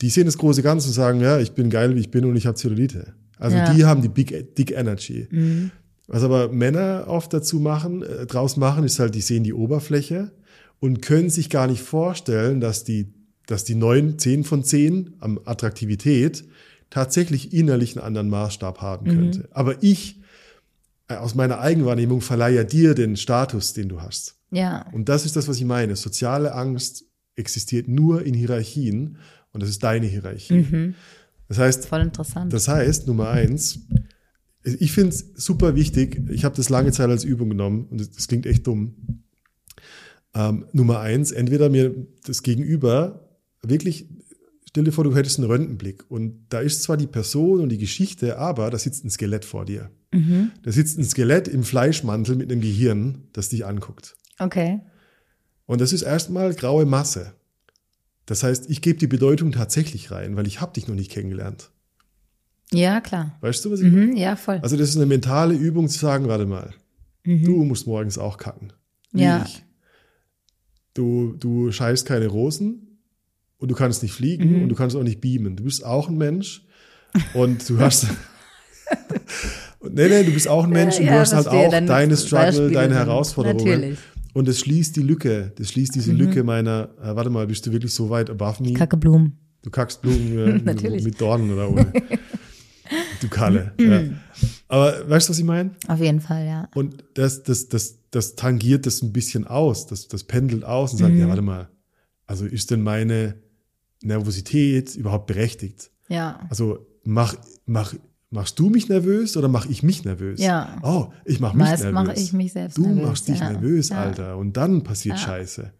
die sehen das große Ganze und sagen, ja, ich bin geil, wie ich bin und ich habe Zellulite. Also Ja. die haben die Big Dick Energy. Mhm. Was aber Männer oft dazu machen, äh, draus machen, ist halt, die sehen die Oberfläche und können sich gar nicht vorstellen, dass die, dass die neun, zehn von zehn am Attraktivität tatsächlich innerlich einen anderen Maßstab haben könnte. Aber ich, äh, aus meiner Eigenwahrnehmung, verleihe ja dir den Status, den du hast. Ja. Und das ist das, was ich meine. Soziale Angst existiert nur in Hierarchien und das ist deine Hierarchie. Das heißt, Voll interessant. das heißt, Nummer eins, ich finde es super wichtig, ich habe das lange Zeit als Übung genommen und das, das klingt echt dumm. Ähm, Nummer eins, entweder mir das Gegenüber wirklich, stell dir vor, du hättest einen Röntgenblick und da ist zwar die Person und die Geschichte, aber da sitzt ein Skelett vor dir. Da sitzt ein Skelett im Fleischmantel mit einem Gehirn, das dich anguckt. Okay. Und das ist erstmal graue Masse. Das heißt, ich gebe die Bedeutung tatsächlich rein, weil ich habe dich noch nicht kennengelernt. Ja, klar. Weißt du, was ich meine? Mhm, ja, voll. Also das ist eine mentale Übung zu sagen, warte mal, du musst morgens auch kacken. Mhm. Ja. Ich. Du, du scheißt keine Rosen und du kannst nicht fliegen Mhm. und du kannst auch nicht beamen. Du bist auch ein Mensch und du hast... Nee, nee, du bist auch ein Mensch und du ja, hast halt auch deine Struggle, deine. Herausforderungen. Natürlich. Und es schließt die Lücke. Das schließt diese Lücke meiner, äh, warte mal, bist du wirklich so weit above me? Kacke Blumen. Du kackst Blumen äh, mit Dornen oder ohne. du Kalle. ja. Aber weißt du, was ich meine? Auf jeden Fall, ja. Und das, das, das, das tangiert das ein bisschen aus. Das, das pendelt aus und sagt, ja, warte mal, also ist denn meine Nervosität überhaupt berechtigt? Ja. Also mach, mach, machst du mich nervös oder mach ich mich nervös? Ja. Oh, ich mach mich Meist nervös. mache ich mich selbst Du nervös, machst dich ja. nervös, Ja. Alter. Und dann passiert Scheiße.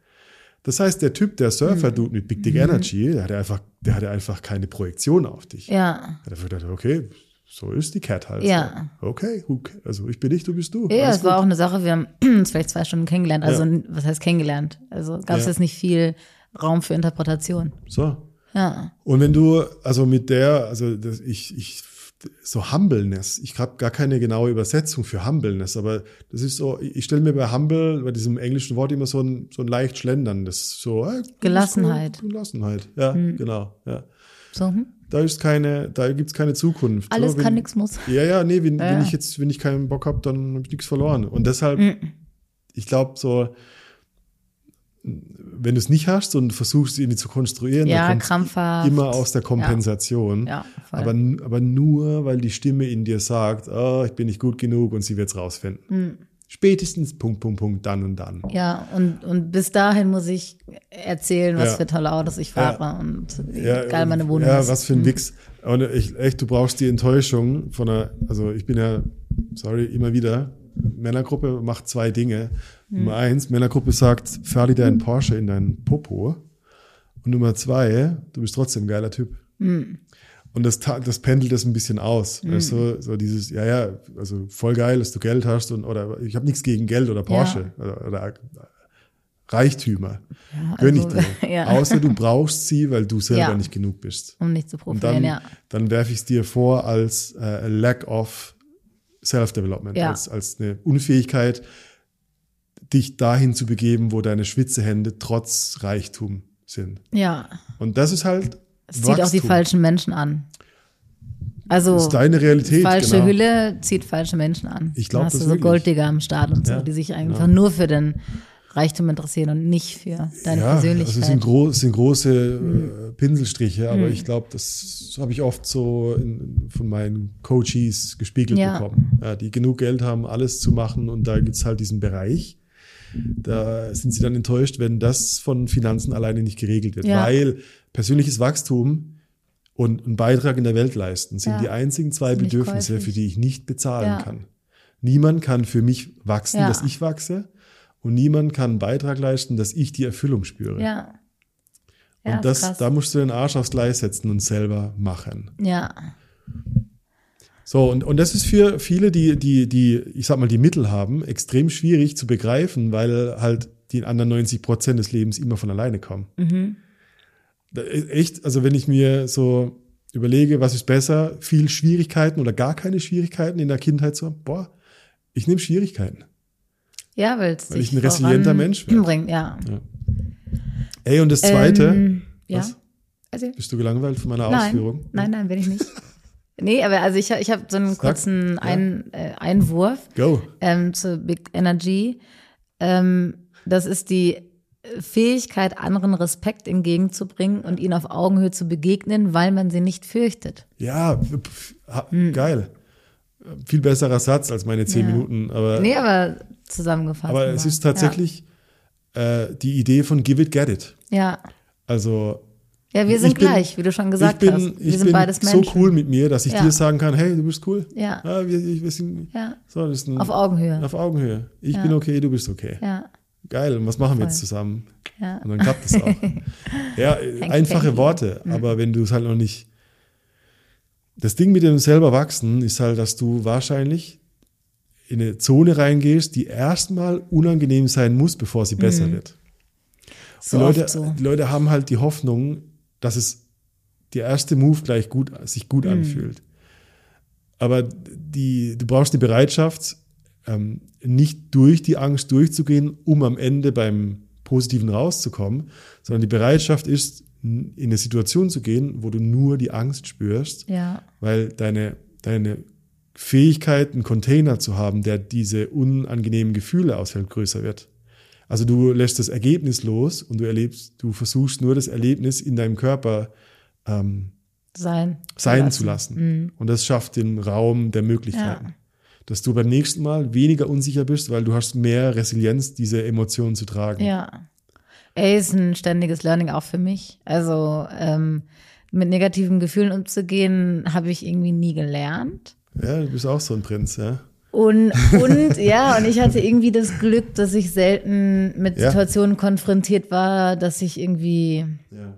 Das heißt, der Typ, der Surfer-Dude Mhm. mit Big Dick Energy, der hatte einfach, der hatte einfach keine Projektion auf dich. Ja. Er hat einfach gedacht, okay, so ist die Cat halt. Ja. Okay, also ich bin ich, du bist du. Ja, Alles es war auch eine Sache, wir haben uns vielleicht zwei Stunden kennengelernt. Also, Ja. was heißt kennengelernt? Also, gab es Ja. jetzt nicht viel Raum für Interpretation. So. Ja. Und wenn du, also mit der, also das, ich, ich, so Humbleness, ich habe gar keine genaue Übersetzung für Humbleness, aber das ist so, ich stelle mir bei Humble, bei diesem englischen Wort immer so ein, so ein leicht Schlendern, das ist so, das Gelassenheit. Gelassenheit, ja, genau, ja. So, hm? Da ist keine, da gibt's keine Zukunft. Alles so, wenn, kann, nix muss. Ja, ja, nee, wenn, Ja, wenn ich jetzt, wenn ich keinen Bock habe, dann habe ich nichts verloren. Und deshalb, Mhm. ich glaube so, wenn du es nicht hast und versuchst, irgendwie zu konstruieren, Ja, dann krampfhaft. immer aus der Kompensation. Ja, voll. aber, aber nur, weil die Stimme in dir sagt, oh, ich bin nicht gut genug und sie wird's rausfinden. Mhm. Spätestens Punkt, Punkt, Punkt, dann und dann. Ja, und, und bis dahin muss ich erzählen, was Ja. für tolle Autos ich fahre und wie Ja, geil meine Wohnung ja, ist. was für ein Wix. Und ich, echt, du brauchst die Enttäuschung von einer, also ich bin ja, sorry, immer wieder, Männergruppe macht zwei Dinge. Hm. Nummer eins, Männergruppe sagt, fahr dir deinen Porsche in deinen Popo. Und Nummer zwei, du bist trotzdem ein geiler Typ. Hm. Und das, das pendelt das ein bisschen aus. Weißt du, so dieses, ja, ja, also voll geil, dass du Geld hast und oder ich habe nichts gegen Geld oder Porsche oder, oder Reichtümer. Ja, Gönn ich also, dir. ja. Außer du brauchst sie, weil du selber Ja. nicht genug bist. Um nicht zu Und profilieren, dann, ja. dann werfe ich es dir vor als äh, lack of self-development, Ja. als, als eine Unfähigkeit, dich dahin zu begeben, wo deine Schwitzehände trotz Reichtum sind. Ja. Und das ist halt Es zieht auch die Wachstum. falschen Menschen an. Also, Das ist deine Realität, falsche genau. Hülle zieht falsche Menschen an. Ich glaub Dann hast das du so wirklich. Golddigger am Start und so, Ja, die sich einfach genau. nur für den Reichtum interessieren und nicht für deine ja, Persönlichkeit. Also es sind, gro es sind große Hm. äh, Pinselstriche, aber ich glaube, das habe ich oft so in, von meinen Coaches gespiegelt Ja. bekommen, ja, die genug Geld haben, alles zu machen und da gibt's halt diesen Bereich. Da sind sie dann enttäuscht, wenn das von Finanzen alleine nicht geregelt wird, Ja. weil persönliches Wachstum und einen Beitrag in der Welt leisten sind Ja. die einzigen zwei Bedürfnisse, für die ich nicht bezahlen Ja. kann. Niemand kann für mich wachsen, dass ich wachse und niemand kann einen Beitrag leisten, dass ich die Erfüllung spüre. Ja, und das, krass. da musst du den Arsch aufs Gleis setzen und selber machen. ja. So, und, und das ist für viele, die, die, die, ich sag mal, die Mittel haben, extrem schwierig zu begreifen, weil halt die anderen 90 Prozent des Lebens immer von alleine kommen. Mhm. Äh, echt, also wenn ich mir so überlege, was ist besser, viel Schwierigkeiten oder gar keine Schwierigkeiten in der Kindheit zu haben, boah, ich nehme Schwierigkeiten. Ja, weil es Weil ich ein resilienter Mensch werde. bringt, ja. Ey, und das Zweite, Ähm, ja. Was? Also, bist du gelangweilt von meiner nein, Ausführung? nein, nein, bin ich nicht. nee, aber also ich, ich habe so einen kurzen Ein, äh, Einwurf Go. ähm, zu Big Energy. Ähm, das ist die Fähigkeit, anderen Respekt entgegenzubringen und ihnen auf Augenhöhe zu begegnen, weil man sie nicht fürchtet. Ja, pf, ha, geil. Viel besserer Satz als meine zehn Hm. Ja. Minuten, aber, Nee, aber zusammengefasst. aber es ist tatsächlich äh, die Idee von Give it, get it. Ja. Also ja, ja wir sind bin- gleich, wie du schon gesagt ich bin, hast. Wir ich sind bin beides so Menschen. cool mit mir, dass ich Ja. dir sagen kann, hey, du bist cool. Ja. wir, wir sind Ja. so, das ist ein, Auf Augenhöhe. auf Augenhöhe. Ich Ja. bin okay, du bist okay. Ja. geil, und was machen wir Voll. jetzt zusammen? Ja. Und dann klappt es auch. ja, einfache hanky. Worte, aber wenn du es halt noch nicht. Das Ding mit dem selber wachsen ist halt, dass du wahrscheinlich in eine Zone reingehst, die erstmal unangenehm sein muss, bevor sie besser wird. So die, Leute, so. die Leute haben halt die Hoffnung, dass es der erste Move gleich gut, sich Mhm. gut anfühlt. Aber die, du brauchst die Bereitschaft, ähm, nicht durch die Angst durchzugehen, um am Ende beim Positiven rauszukommen, sondern die Bereitschaft ist, in eine Situation zu gehen, wo du nur die Angst spürst, Ja. weil deine, deine Fähigkeit, einen Container zu haben, der diese unangenehmen Gefühle aushält, größer wird. Also du lässt das Ergebnis los und du erlebst, du versuchst nur das Erlebnis in deinem Körper ähm, Sein. sein zu lassen. Und das schafft den Raum der Möglichkeiten. Ja. Dass du beim nächsten Mal weniger unsicher bist, weil du hast mehr Resilienz, diese Emotionen zu tragen. Ja. Ey, ist ein ständiges Learning auch für mich. Also ähm, mit negativen Gefühlen umzugehen, habe ich irgendwie nie gelernt. Ja, du bist auch so ein Prinz, ja. Und, und ja, und ich hatte irgendwie das Glück, dass ich selten mit Ja. Situationen konfrontiert war, dass ich irgendwie ja.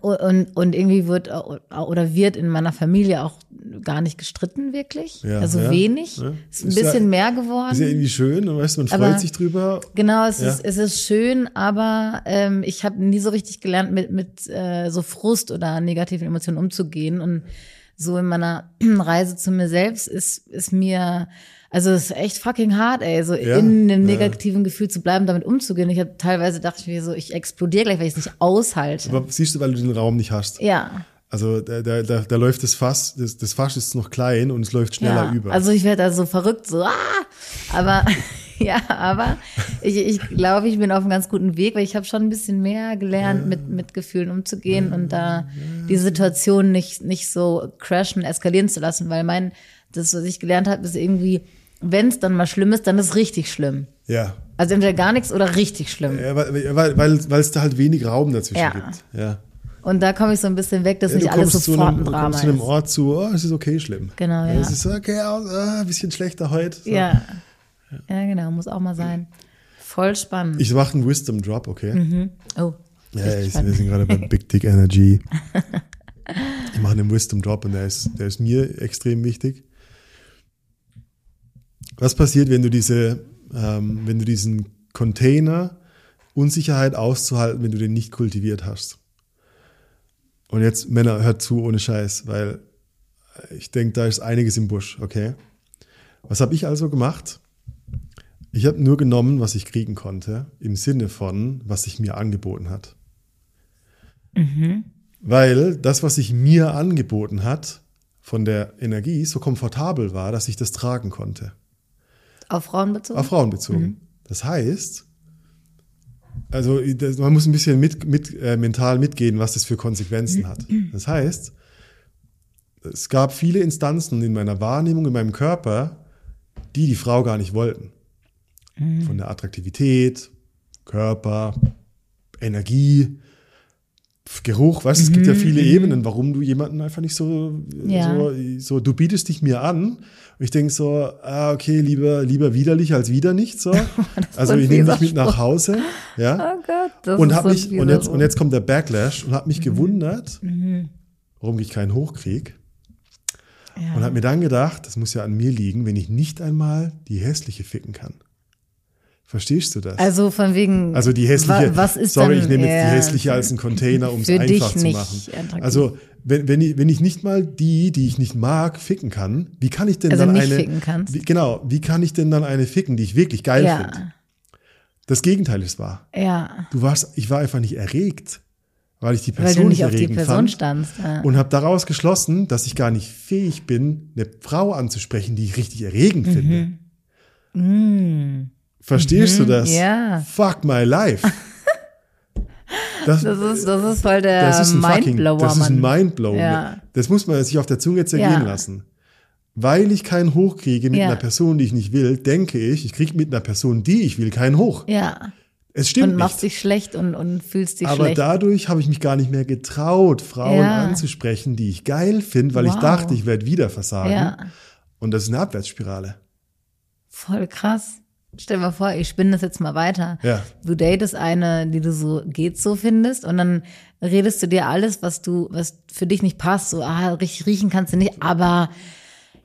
und, und irgendwie wird oder wird in meiner Familie auch gar nicht gestritten, wirklich. Ja, also wenig. Ist ein Ist bisschen mehr geworden. Ist ja irgendwie schön und weißt du, man freut Aber- sich drüber. Genau, es, ist, es ist schön, aber ähm, ich habe nie so richtig gelernt, mit, mit äh, so Frust oder negativen Emotionen umzugehen. Und so in meiner Reise zu mir selbst ist, ist mir, also es ist echt fucking hart, ey, so Ja, in einem ja. negativen Gefühl zu bleiben, damit umzugehen. Ich habe teilweise dachte ich mir so, ich explodiere gleich, weil ich es nicht aushalte. Aber siehst du, weil du den Raum nicht hast. ja. Also da, da, da, da läuft das Fass, das, das Fass ist noch klein und es läuft schneller ja. über. Also ich werde da so verrückt, so, ah! Aber ja, aber ich, ich glaube, ich bin auf einem ganz guten Weg, weil ich habe schon ein bisschen mehr gelernt, mit, mit Gefühlen umzugehen und da die Situation nicht, nicht so crashen, eskalieren zu lassen, weil mein, das, was ich gelernt habe, ist irgendwie, wenn es dann mal schlimm ist, dann ist es richtig schlimm. ja. Also entweder gar nichts oder richtig schlimm. ja weil, weil, weil, weil es da halt wenig Raum dazwischen Ja. gibt. Ja. Und da komme ich so ein bisschen weg, dass Ja, nicht du alles sofort einem, ein du Drama kommst zu einem ist. Ort zu, oh, es ist okay schlimm. Genau, ja. Es ist okay, ah, ein bisschen schlechter heute. So. Ja. Ja, genau, muss auch mal sein. Voll spannend. Ich mache einen Wisdom Drop, okay? oh. Ja, ich, wir sind gerade bei Big Dick Energy. Ich mache einen Wisdom Drop und der ist, der ist mir extrem wichtig. Was passiert, wenn du diese, ähm, wenn du diesen Container Unsicherheit auszuhalten, wenn du den nicht kultiviert hast? Und jetzt, Männer, hört zu ohne Scheiß, weil ich denke, da ist einiges im Busch, okay? Was habe ich also gemacht? Ich habe nur genommen, was ich kriegen konnte, im Sinne von, was sich mir angeboten hat. Weil das, was sich mir angeboten hat, von der Energie so komfortabel war, dass ich das tragen konnte. Auf Frauen bezogen? Auf Frauen bezogen. Das heißt, also das, man muss ein bisschen mit, mit, äh, mental mitgehen, was das für Konsequenzen hat. Das heißt, es gab viele Instanzen in meiner Wahrnehmung, in meinem Körper, die die Frau gar nicht wollten. Von der Attraktivität, Körper, Energie, Geruch, weißt du, es gibt ja viele Ebenen, warum du jemanden einfach nicht so, Ja. so, so, du bietest dich mir an. Und ich denke so, ah, okay, lieber, lieber widerlich als wieder nicht, so. also ich nehme dich mit nach Hause, ja. Oh Gott, das Und hab so mich, und jetzt, und jetzt kommt der Backlash und habe Mhm. mich gewundert, warum ich keinen hochkrieg. ja. Und habe mir dann gedacht, das muss ja an mir liegen, wenn ich nicht einmal die hässliche ficken kann. Verstehst du das? Also von wegen. Also die hässliche, wa- was ist sorry, ich nehme jetzt die hässliche als einen Container, um es einfach zu machen. attraktiv? Also wenn, wenn, ich, wenn ich nicht mal die, die ich nicht mag, ficken kann, wie kann ich denn Also dann nicht eine, ficken kannst. Wie, genau, wie kann ich denn dann eine ficken, die ich wirklich geil Ja. finde? Das Gegenteil ist wahr. Ja, Du warst, ich war einfach nicht erregt, weil ich die weil Person du nicht auf die Person fand standst. Ja. und habe daraus geschlossen, dass ich gar nicht fähig bin, eine Frau anzusprechen, die ich richtig erregend Mhm. finde. Verstehst du das? Ja. Fuck my life. Das, Das ist, das ist voll der das ist ein fucking, Mindblower, das ist ein. Mindblower. Ja. Das muss man sich auf der Zunge zergehen Ja. lassen. Weil ich keinen Hoch kriege mit Ja. einer Person, die ich nicht will, denke ich, ich kriege mit einer Person, die ich will, keinen Hoch. Ja. Es stimmt Und machst nicht. dich schlecht und, und fühlst dich Aber schlecht. dadurch habe ich mich gar nicht mehr getraut, Frauen anzusprechen, die ich geil finde, weil ich Wow. dachte, ich werde wieder versagen. Ja. Und das ist eine Abwärtsspirale. Voll krass. Stell dir mal vor, ich spinne das jetzt mal weiter. Ja. Du datest eine, die du so geht so findest und dann redest du dir alles, was du, was für dich nicht passt, so, ah, richtig riechen kannst du nicht, aber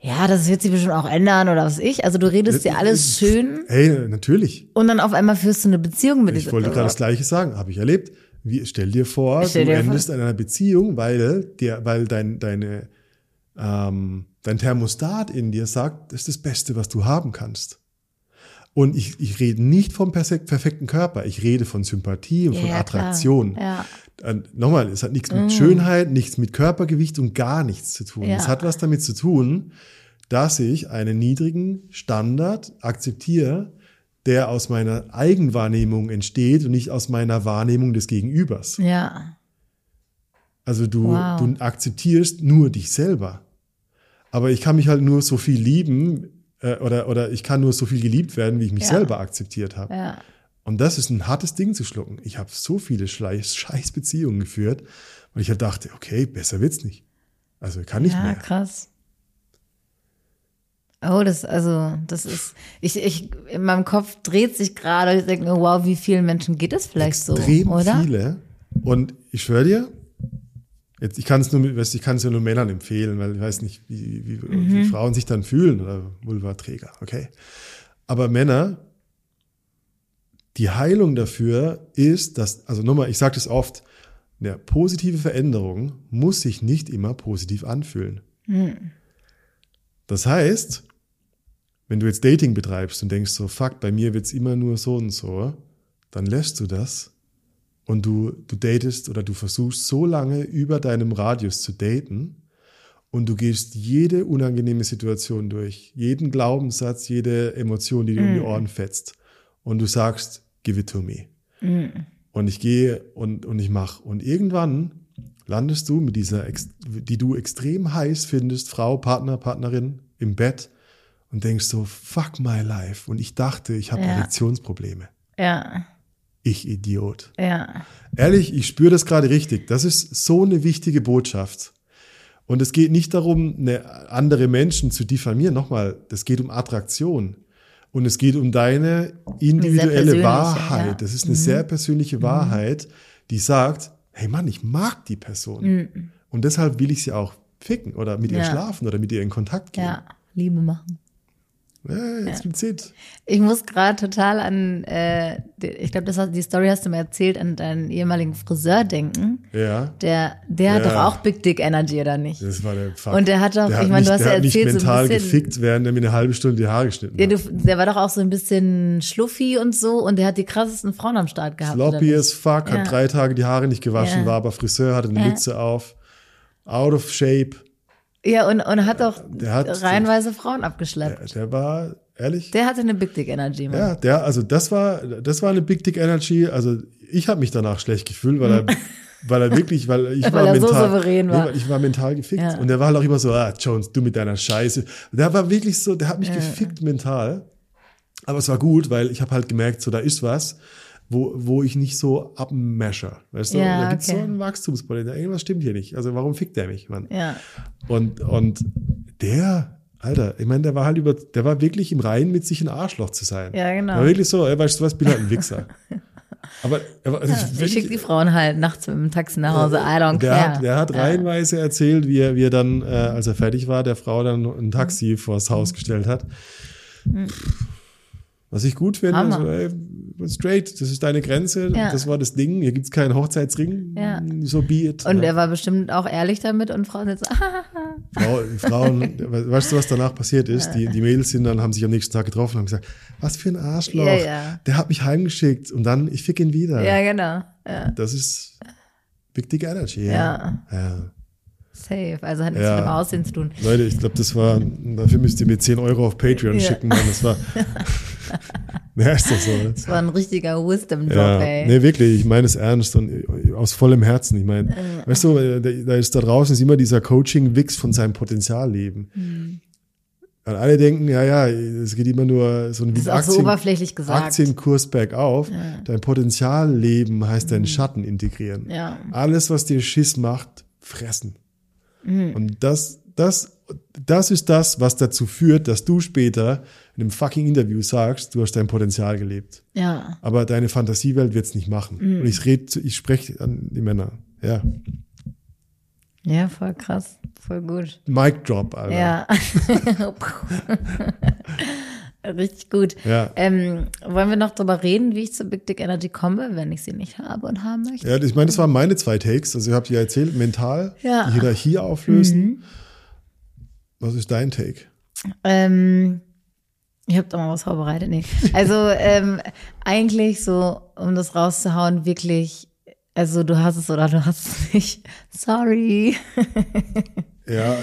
ja, das wird sich bestimmt auch ändern oder was ich. Also du redest dir alles schön Hey, natürlich. und dann auf einmal führst du eine Beziehung mit Ich wollte gerade das. Gleiche sagen, habe ich erlebt. Wie, stell dir vor, Stell du dir vor. endest in einer Beziehung, weil der, weil dein, deine, ähm, dein Thermostat in dir sagt, das ist das Beste, was du haben kannst. Und ich, ich rede nicht vom perfek- perfekten Körper, ich rede von Sympathie und Ja, von Attraktion. Ja. Nochmal, es hat nichts mit Schönheit, nichts mit Körpergewicht und gar nichts zu tun. Ja. Es hat was damit zu tun, dass ich einen niedrigen Standard akzeptiere, der aus meiner Eigenwahrnehmung entsteht und nicht aus meiner Wahrnehmung des Gegenübers. Ja. Also du, Wow. du akzeptierst nur dich selber. Aber ich kann mich halt nur so viel lieben äh, oder, oder ich kann nur so viel geliebt werden, wie ich mich Ja. selber akzeptiert habe. Ja. Und das ist ein hartes Ding zu schlucken. Ich habe so viele scheiß Beziehungen geführt, weil ich halt dachte, okay, besser wird's nicht. Also kann nicht ja, mehr. krass. Oh, das, also, das ist, ich, ich, in meinem Kopf dreht sich gerade, ich denke wow, wie vielen Menschen geht es vielleicht Extrem so, oder? viele. Und ich schwöre dir, jetzt, ich kann es nur, ich kann es ja nur Männern empfehlen, weil ich weiß nicht, wie, wie, Mhm. wie Frauen sich dann fühlen oder Vulvaträger, okay. Aber Männer, die Heilung dafür ist, dass, also nochmal, ich sage das oft, eine positive Veränderung muss sich nicht immer positiv anfühlen. Hm. Das heißt, wenn du jetzt Dating betreibst und denkst so, fuck, bei mir wird's immer nur so und so, dann lässt du das und du, du datest oder du versuchst so lange über deinem Radius zu daten und du gehst jede unangenehme Situation durch, jeden Glaubenssatz, jede Emotion, die dir um die Ohren fetzt und du sagst, give it to me. Und ich gehe und, und ich mache. Und irgendwann landest du mit dieser, die du extrem heiß findest, Frau, Partner, Partnerin im Bett und denkst so, fuck my life. Und ich dachte, ich habe Ja. Erektionsprobleme. Ja, Ich Idiot. ja, Ehrlich, ich spüre das gerade richtig. Das ist so eine wichtige Botschaft. Und es geht nicht darum, eine andere Menschen zu diffamieren. Nochmal, das geht um Attraktion. Und es geht um deine individuelle Wahrheit. ja. Das ist eine sehr persönliche Wahrheit, die sagt, hey Mann, ich mag die Person. Und deshalb will ich sie auch ficken oder mit ihr Ja. schlafen oder mit ihr in Kontakt gehen. ja, Liebe machen. Ja, explizit. Ich muss gerade total an, äh, ich glaube, das die Story hast du mir erzählt, an deinen ehemaligen Friseur denken. Ja. Der, der hat Ja. doch auch Big Dick Energy, oder nicht? Das war der Fuck. Und der hat doch- der ich meine, du hast ja hat mich erzählt, so ein mental bisschen- gefickt, während er mir eine halbe Stunde die Haare geschnitten Ja, hat. du, der war doch auch so ein bisschen schluffi und so und der hat die krassesten Frauen am Start gehabt. Sloppy as fuck, Ja. hat drei Tage die Haare nicht gewaschen, Ja. war aber Friseur, hatte eine Ja. Mütze auf, out of shape. Ja, und, und hat auch hat- reihenweise Frauen abgeschleppt. Der, der war, ehrlich, Der hatte eine Big Dick Energy, Mann. ja, der, also das war, das war eine Big Dick Energy. Also ich habe mich danach schlecht gefühlt, weil er, weil er wirklich, weil ich Weil war er so mental, souverän war. Ich war mental gefickt. Ja. Und der war halt auch immer so, ah, Jones, du mit deiner Scheiße. Der war wirklich so, der hat mich gefickt mental. Aber es war gut, weil ich habe halt gemerkt, so da ist was, wo, wo ich nicht so abmescher. Weißt du? Ja, da gibt's okay. so ein Wachstumspotenzial. Irgendwas stimmt hier nicht. Also warum fickt der mich, Mann? Ja. Und, und der, Alter, ich meine, der war halt über, der war wirklich im Reinen mit sich ein Arschloch zu sein. Ja, genau. Der war wirklich so, ey, weißt du was, bin halt ein Wichser. Aber er war, also Ich wenn schicke die Frauen halt nachts mit dem Taxi nach Hause. I don't der care. hat, der hat ja. reihenweise erzählt, wie er, wie er dann, äh, als er fertig war, der Frau dann ein Taxi Mhm. vors Haus gestellt hat. Was ich gut finde, also, ey, straight, das ist deine Grenze, Ja. das war das Ding, hier gibt's keinen Hochzeitsring, Ja. so be it. Und ne? er war bestimmt auch ehrlich damit und Frauen jetzt so, Frau, Frauen, weißt du, was danach passiert ist? Die, die Mädels sind dann, haben sich am nächsten Tag getroffen und haben gesagt, was für ein Arschloch. Ja, ja. Der hat mich heimgeschickt und dann, ich fick ihn wieder. ja, genau. Ja. Das ist Big Dick Energy. Ja. ja. Safe. Also hat nichts Ja. mit dem Aussehen zu tun. Leute, ich glaube, das war, dafür müsst ihr mir 10 Euro auf Patreon Ja. schicken, Mann. Das war, ja, ist doch so. Das war ein richtiger Wisdom-Drop, Ja, ey. nee, wirklich, ich meine es ernst und äh, aus vollem Herzen. Ich meine, weißt du, äh, da ist da draußen ist immer dieser Coaching-Wix von seinem Potenzialleben. Mhm. Und alle denken, ja, ja, es geht immer nur so ein Das ist auch so oberflächlich gesagt. Aktienkurs bergauf. Dein Potenzialleben heißt deinen Schatten integrieren. Mhm. Ja. Alles, was dir Schiss macht, fressen. Mhm. Und das, das, das ist das, was dazu führt, dass du später in einem fucking Interview sagst, du hast dein Potenzial gelebt. Ja. Aber deine Fantasiewelt wird's nicht machen. Mhm. Und ich rede, ich spreche an die Männer. Ja. Ja, voll krass. Voll gut. Mic Drop, Alter. Ja. Richtig gut. Ja. Ähm, wollen wir noch drüber reden, wie ich zu Big Dick Energy komme, wenn ich sie nicht habe und haben möchte? Ja, ich meine, das waren meine zwei Takes. Also, ihr habt ja erzählt, mental, Ja. Mhm. die Hierarchie auflösen. Was ist dein Take? Ähm, ich habe da mal was vorbereitet. Nee. Also ähm, eigentlich so, um das rauszuhauen, wirklich, also du hast es oder du hast es nicht. Sorry. Ja,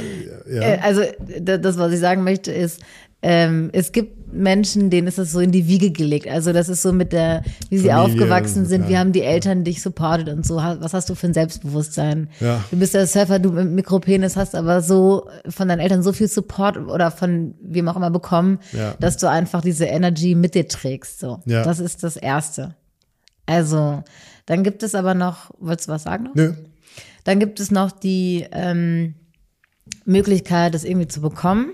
ja. Äh, Also das, was ich sagen möchte, ist, ähm, es gibt Menschen, denen ist das so in die Wiege gelegt. Also das ist so mit der, wie sie Familie, aufgewachsen sind, wie ja. haben die Eltern dich supportet und so. Was hast du für ein Selbstbewusstsein? Ja. Du bist der Surfer, du mit Mikropenis hast aber so von deinen Eltern so viel Support oder von wem auch immer bekommen, Ja. dass du einfach diese Energy mit dir trägst. So, Ja. das ist das Erste. Also dann gibt es aber noch, wolltest du was sagen noch? Nö. Dann gibt es noch die ähm, Möglichkeit, das irgendwie zu bekommen.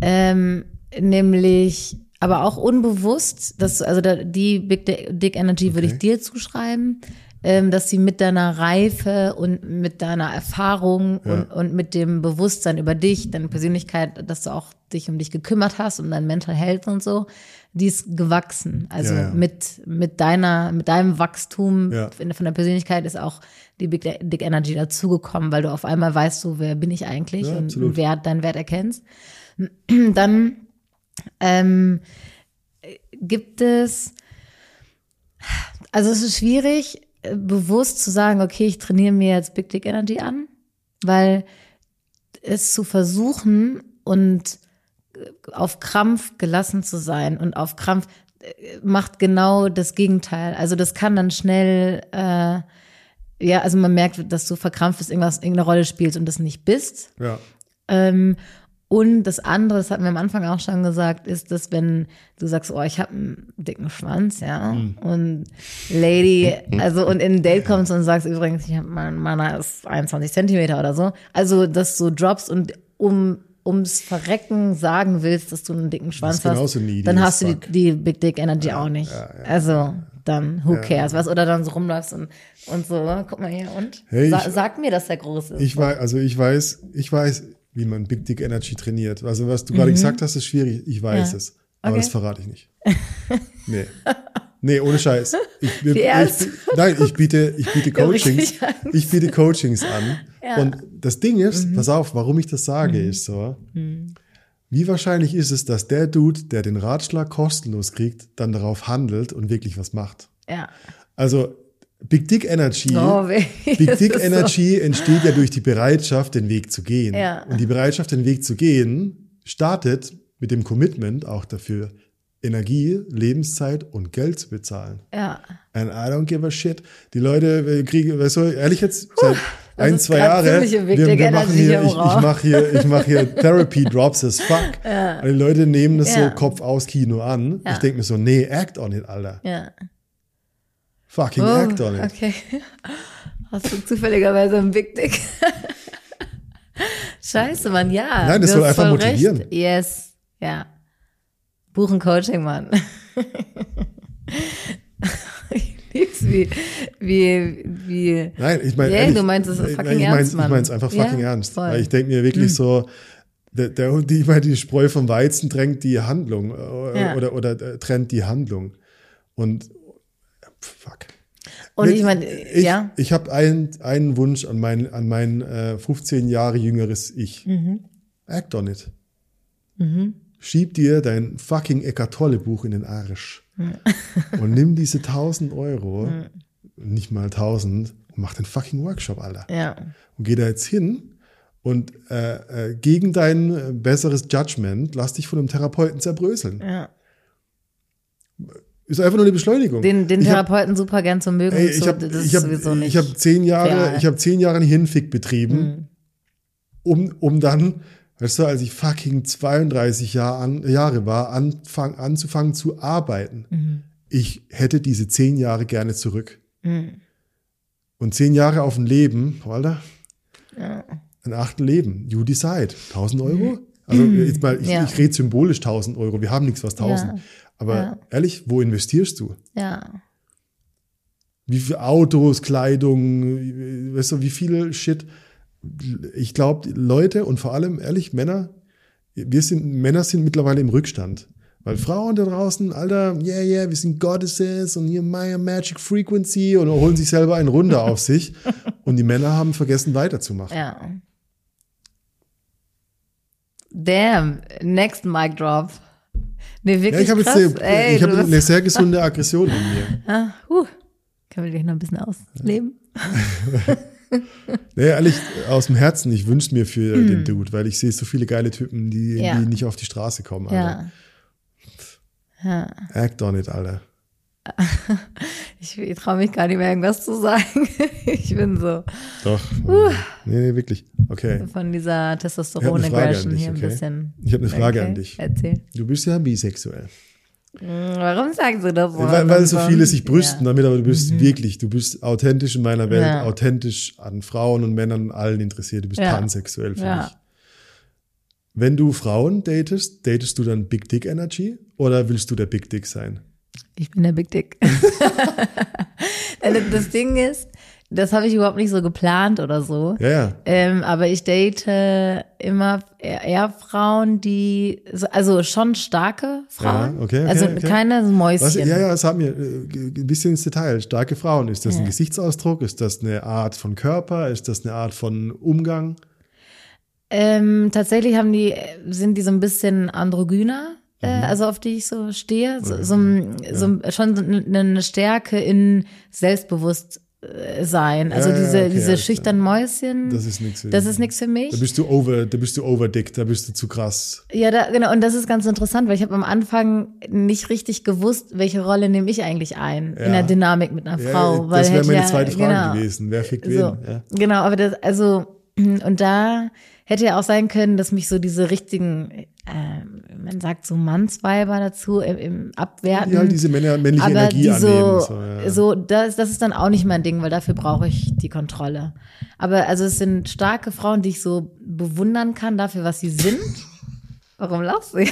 Ähm, nämlich, aber auch unbewusst, dass also da, die Big Di- Dick Energy würde ich dir zuschreiben, ähm, dass sie mit deiner Reife und mit deiner Erfahrung und, und mit dem Bewusstsein über dich, deine Persönlichkeit, dass du auch dich um dich gekümmert hast, um dein Mental Health und so, die ist gewachsen. Also Ja, ja. mit mit deiner mit deinem Wachstum Ja. von der Persönlichkeit ist auch die Big Dick Energy dazugekommen, weil du auf einmal weißt, so wer bin ich eigentlich und absolut. Wert, deinen Wert erkennst. Dann ähm, gibt es, also es ist schwierig, äh, bewusst zu sagen, okay, ich trainiere mir jetzt Big Dick Energy an, weil es zu versuchen und auf Krampf gelassen zu sein und auf Krampf äh, macht genau das Gegenteil. Also das kann dann schnell, äh, ja, also man merkt, dass du verkrampft bist, irgendwas, irgendeine Rolle spielst und das nicht bist. Ja. Ähm, und das andere, das hatten wir am Anfang auch schon gesagt, ist, dass wenn du sagst, oh, ich habe einen dicken Schwanz, ja, und Lady, also und in ein Date kommst und sagst übrigens, ich habe mein meiner ist 21 Zentimeter oder so, also dass du droppst und um ums Verrecken sagen willst, dass du einen dicken Schwanz hast, dann as hast du die, die Big Dick Energy auch nicht. Also dann who cares, was oder dann so rumläufst und und so, guck mal hier und Hey, Sa ich- sag mir, dass der groß ist. Ich weiß, also ich weiß, ich weiß, wie man Big Dick Energy trainiert. Also was du gerade gesagt hast, ist schwierig. Ich weiß Mhm. Ja. es. Aber Okay. das verrate ich nicht. Nee. Nee, ohne Scheiß. Ich, Ernst? ich, nein, ich biete, ich biete Coachings. Ich biete Coachings an. Ja. Mhm. Und das Ding ist, pass auf, warum ich das sage, ist so. Wie wahrscheinlich ist es, dass der Dude, der den Ratschlag kostenlos kriegt, dann darauf handelt und wirklich was macht? ja. Also Big Dick Energy, Oh. Big Dick ist so. Energy entsteht ja durch die Bereitschaft, den Weg zu gehen. Ja. Und die Bereitschaft, den Weg zu gehen, startet mit dem Commitment auch dafür, Energie, Lebenszeit und Geld zu bezahlen. Ja. And I don't give a shit. Die Leute kriegen, weißt du, ehrlich jetzt, seit das ein, zwei grad Jahre, ziemliche Big wir, wir machen hier, ich, ich mache hier, ich mache hier Therapy Drops as fuck. Und die Leute nehmen das Ja. so Kopf aus Kino an. Ja. Ich denke mir so, nee, act on it, Alter. Ja. Fucking Oh, act on it. okay. Hast du zufälligerweise einen Big Dick? Scheiße, Mann, ja. Nein, das soll einfach motivieren. Recht. Yes, ja. Buchen Coaching, Mann. ich lieb's, wie, wie, wie. Nein, ich meine, ehrlich, du meinst es fucking nein, ich ernst, mein, Mann. Ich meine es einfach fucking Ja, ernst. voll. Weil ich denke mir wirklich so, der, der, die, ich meine, die Spreu vom Weizen drängt die Handlung äh, Ja. oder, oder äh, trennt die Handlung. Und fuck. Und Wenn- ich meine, ich, ja. Ich habe einen, einen Wunsch an mein, an mein äh, 15 Jahre jüngeres Ich. Mhm. Act on it. Schieb dir dein fucking Eckart Tolle Buch in den Arsch. und nimm diese 1000 Euro, nicht mal 1000, und mach den fucking Workshop, Alter. Ja. Und geh da jetzt hin und äh, äh, gegen dein äh, besseres Judgment lass dich von einem Therapeuten zerbröseln. ja. Ist einfach nur eine Beschleunigung. Den, den Ich hab- Therapeuten super gern zu mögen. Ey, ich so, habe das ich ist hab, sowieso nicht. ich hab zehn Jahre, real. Mhm. ich habe zehn Jahre einen Hinfick betrieben, um, um dann, weißt du, als ich fucking 32 Jahr an, Jahre war, anfang, anzufangen zu arbeiten. Mhm. Ich hätte diese zehn Jahre gerne zurück. Mhm. Und zehn Jahre auf ein Leben, Alter. Ja. ein Achtel leben. You decide. 1000 Euro? Also jetzt mal, ich, Mhm. Ja. ich rede symbolisch 1000 Euro. Wir haben nichts was 1000. Ja. Aber ehrlich, wo investierst du? Ja. Wie viel Autos, Kleidung, weißt du, wie viel Shit. Ich glaube, Leute und vor allem, ehrlich, Männer, wir sind, Männer sind mittlerweile im Rückstand. Weil Frauen da draußen, Alter, yeah, yeah, wir sind Goddesses und hier Maya Magic Frequency und holen sich selber einen Runde auf sich. Und die Männer haben vergessen weiterzumachen. Ja. Damn, next mic drop. Nee, Ja, wirklich ich habe jetzt eine, Ey, ich bist- eine sehr gesunde Aggression in mir. Ah, huh. Können wir gleich noch ein bisschen ausleben? Nee, ehrlich, aus dem Herzen, ich wünsche mir für den Dude, weil ich sehe so viele geile Typen, die. Ja. die nicht auf die Straße kommen, Alter. Ja. Ja. Act on it, Alter. Ich, ich traue mich gar nicht mehr, irgendwas zu sagen. Ich bin so Doch. Nee, nee, wirklich. Okay. von dieser Testosteron-Aggression hier ein okay? bisschen. Ich habe eine Frage okay. an dich. Erzähl. Du bist ja bisexuell. Hm, Warum sagen Sie das so? Weil, weil so viele sich brüsten Ja. damit, aber du bist wirklich, du bist authentisch in meiner Welt, Ja. authentisch an Frauen und Männern, allen interessiert. Du bist Ja. pansexuell für mich. Wenn du Frauen datest, datest du dann Big Dick Energy oder willst du der Big Dick sein? Ich bin der Big Dick. Das Ding ist, das habe ich überhaupt nicht so geplant oder so. Ja, ja. Ähm, aber ich date immer eher, Frauen, die, so- also schon starke Frauen. Ja, okay, okay, also okay. keine Was, Mäuschen. ja, ja, das haben wir äh, ein bisschen ins Detail. Starke Frauen. Ist das ein Ja. Gesichtsausdruck? Ist das eine Art von Körper? Ist das eine Art von Umgang? Ähm, tatsächlich haben die, sind die so ein bisschen androgyner, äh, Mhm. also auf die ich so stehe. So, so, so ein- schon eine Stärke in Selbstbewusst sein. Also Ja, ja, diese, okay, diese alles schüchternen Mäuschen. Das ist nichts. Das ist nichts für mich. Da bist du over, da bist du overdick, da bist du zu krass. Ja, da, genau. Und das ist ganz interessant, weil ich habe am Anfang nicht richtig gewusst, welche Rolle nehme ich eigentlich ein Ja. in der Dynamik mit einer Ja, Frau. weil das wäre meine ja- zweite Frage genau. gewesen. Wer fickt So, wen? Ja. Genau, aber das, also, und da hätte ja auch sein können, dass mich so diese richtigen, äh, man sagt so Mannsweiber dazu im, im Abwerten. Halt diese Männer, männliche aber Energie die annehmen. So, ja. so das, das ist dann auch nicht mein Ding, weil dafür brauche ich die Kontrolle. Aber also es sind starke Frauen, die ich so bewundern kann dafür, was sie sind. Warum lachst du?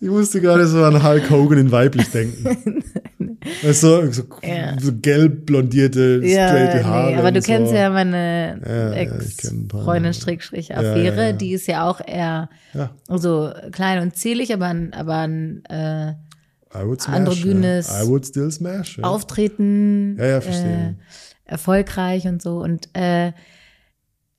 Ich musste gerade so an Hulk Hogan in weiblich denken. weißt du, so, Ja. so gelb blondierte, straighte Haare. aber du kennst so. ja meine Ja, ja. Ex-Freundin Strickstrich Ja, ja, Affäre, ja. die ist ja auch eher Ja. so klein und zierlich, aber ein, aber ein äh, smash, androgynes ja. I would still smash. Ja. Auftreten Ja, ja, verstehe. Äh, erfolgreich und so und äh,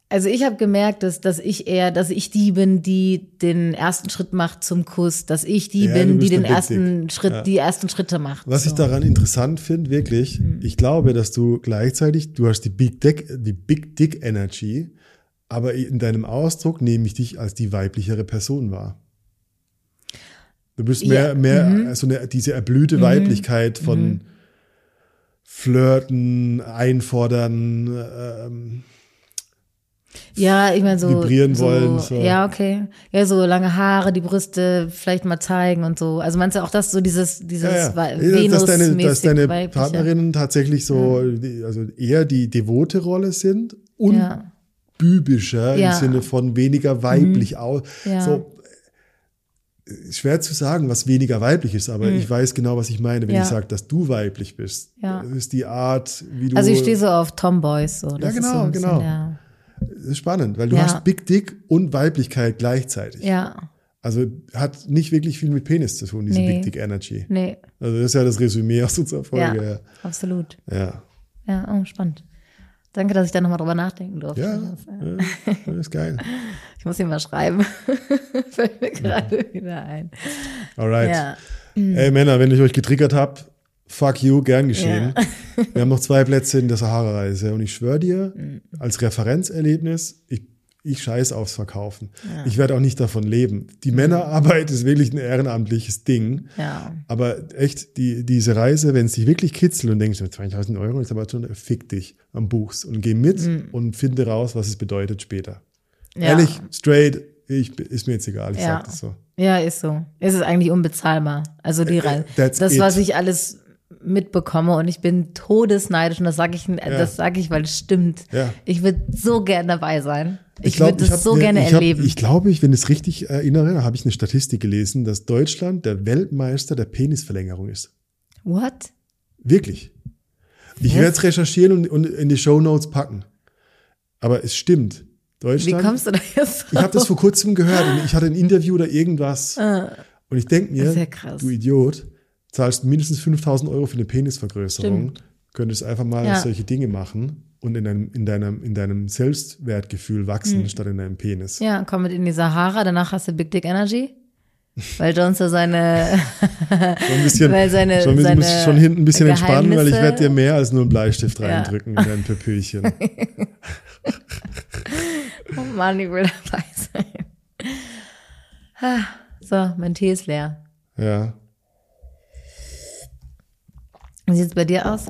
also ich habe gemerkt, dass, dass ich eher, dass ich die bin, die den ersten Schritt macht zum Kuss, dass ich die Ja, bin, die den Big ersten. Schritt, Ja. die ersten Schritte macht. Was ich so. daran interessant finde, wirklich, Mhm. ich glaube, dass du gleichzeitig, du hast die Big Dick, die Big Dick Energy, aber in deinem Ausdruck nehme ich dich als die weiblichere Person wahr. Du bist mehr, Ja, mehr mhm. so eine, diese erblühte Weiblichkeit von Flirten, Einfordern, ähm, Ja, ich meine so. vibrieren so, wollen, so. Ja, okay. Ja, so lange Haare, die Brüste vielleicht mal zeigen und so. Also meinst du auch das so dieses, dieses Ja, ja, ja. dass deine, dass deine weibliche? Partnerinnen tatsächlich so, die, also eher die devote Rolle sind und Ja, bübischer Ja. Mhm. im Sinne von weniger weiblich aus. Ja. So, äh, schwer zu sagen, was weniger weiblich ist, aber ich weiß genau, was ich meine, wenn Mhm. Ja. ich sage, dass du weiblich bist. Ja. Das ist die Art, wie du. also ich stehe so auf Tomboys. So. Das ist genau, so bisschen genau. Das ist spannend, weil du Ja. hast Big Dick und Weiblichkeit gleichzeitig. ja, Also hat nicht wirklich viel mit Penis zu tun, diese Nee. Big Dick Energy. nee, Also das ist ja das Resümee aus unserer Folge. ja, absolut. Ja. ja. Oh, spannend. Danke, dass ich da nochmal drüber nachdenken durfte. Ja, Das, äh, ja, ist geil. Ich muss ihn mal schreiben. Fällt mir gerade wieder ein. Alright. Ja. Ey Männer, wenn ich euch getriggert habe, fuck you, gern geschehen. Wir haben noch zwei Plätze in der Sahara-Reise und ich schwöre dir, Mhm. als Referenzerlebnis, ich, ich scheiß aufs Verkaufen. Ich werde auch nicht davon leben. Die Männerarbeit ist wirklich ein ehrenamtliches Ding. Ja. Aber echt, die, diese Reise, wenn es dich wirklich kitzelt und denkst, 2000 Euro ist aber schon, fick dich am Buchs und geh mit und finde raus, was es bedeutet später. Mhm. Ja. Ehrlich, straight, ich, ist mir jetzt egal, ich Ja. sag das so. Ja, ist so. Es ist eigentlich unbezahlbar. Also die Reise. that's Das, it. was ich alles mitbekomme und ich bin todesneidisch und das sage ich, das sage ich, weil es stimmt. Ja. Ich würde so gern dabei sein. Ich, glaub, würde das so ne- gerne ich hab, erleben. Ich glaube, ich, wenn ich es richtig erinnere, habe ich eine Statistik gelesen, dass Deutschland der Weltmeister der Penisverlängerung ist. What? Wirklich. Ich werde es recherchieren und, und in die Show Notes packen. Aber es stimmt. Wie Deutschland. kommst du da jetzt ich habe das vor kurzem gehört und ich hatte ein Interview oder irgendwas. Und ich denke mir, Das ja du Idiot, zahlst mindestens 5000 Euro für eine Penisvergrößerung. Könntest einfach mal Ja. solche Dinge machen und in deinem, in deinem, in deinem Selbstwertgefühl wachsen, statt in deinem Penis. Hm. Ja, komm mit in die Sahara, danach hast du Big Dick Energy. Weil Jones so seine, Schon ein bisschen, Weil seine- schon, seine muss schon hinten ein bisschen entspannen, weil ich werde dir mehr als nur einen Bleistift Ja. reindrücken in dein Pöpöchen. oh Mann, ich will dabei sein. Ah, So, mein Tee ist leer. ja. Wie sieht's bei dir aus?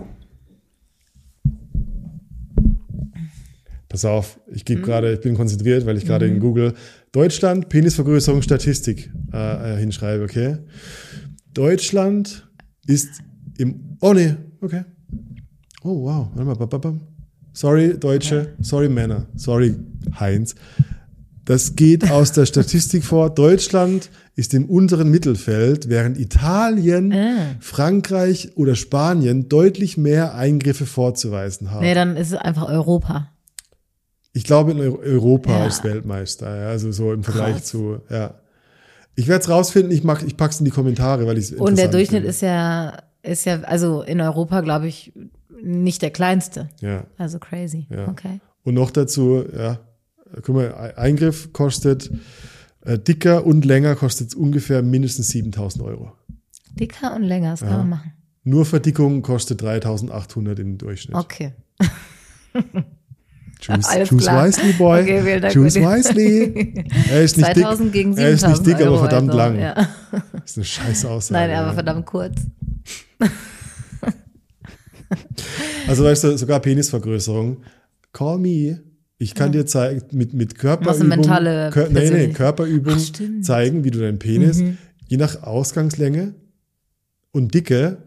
Pass auf, ich Mhm. gebe gerade, ich bin konzentriert, weil ich gerade in Google Deutschland Penisvergrößerung Statistik äh, äh, hinschreibe, okay? Deutschland ist im, oh nee, okay. Oh wow, warte mal, sorry Deutsche, sorry Männer, sorry Heinz. Das geht aus der Statistik vor. Deutschland ist im unteren Mittelfeld, während Italien, Ah. Frankreich oder Spanien deutlich mehr Eingriffe vorzuweisen haben. Nee, dann ist es einfach Europa. Ich glaube, in Eu- Europa Ja. ist Weltmeister, ja, also so im Vergleich zu, ja. Ich werde es rausfinden, ich, mag, ich pack's in die Kommentare, weil ich es Und der Durchschnitt ist ja, ist ja, also in Europa, glaube ich, nicht der kleinste. Ja, Also crazy. Ja. Okay. und noch dazu, ja, guck mal, Ei- Eingriff kostet dicker und länger kostet ungefähr mindestens 7000 Euro. Dicker und länger, das kann Ja. man machen. Nur Verdickung kostet 3800 im Durchschnitt. Okay. Choose, Alles choose klar. wisely, boy. Okay, Dank choose wisely. Er ist nicht 2000 dick. er ist 7000 nicht dick, aber Euro, verdammt also, lang. Ja. Das ist eine scheiß Aussage. Nein, ja. aber verdammt kurz. Also weißt du, sogar Penisvergrößerung. Call me. Ich kann dir zeigen, mit, mit Körperübung, mentale Kör, nee, nee, Körperübung Ach, zeigen, wie du deinen Penis, je nach Ausgangslänge und Dicke,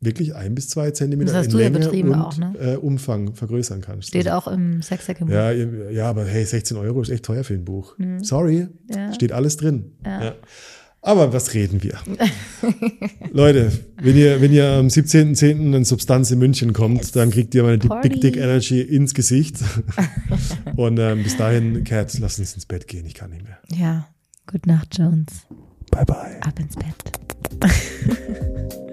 wirklich ein bis zwei Zentimeter Das hast in du ja Länge betrieben und auch, ne? äh, Umfang vergrößern kannst. Steht Also, auch im Sexhack ja, ihr- ja, aber hey, 16 Euro ist echt teuer für ein Buch. Sorry, Mhm. Ja. steht alles drin. Ja. Aber was reden wir? Leute, wenn ihr, wenn ihr am 17.10. in Substanz in München kommt, dann kriegt ihr meine Dick, Party. Big Dick Energy ins Gesicht. Und ähm, bis dahin, Cat, lass uns ins Bett gehen. Ich kann nicht mehr. Ja. Gute Nacht, Jones. Bye, bye. Ab ins Bett.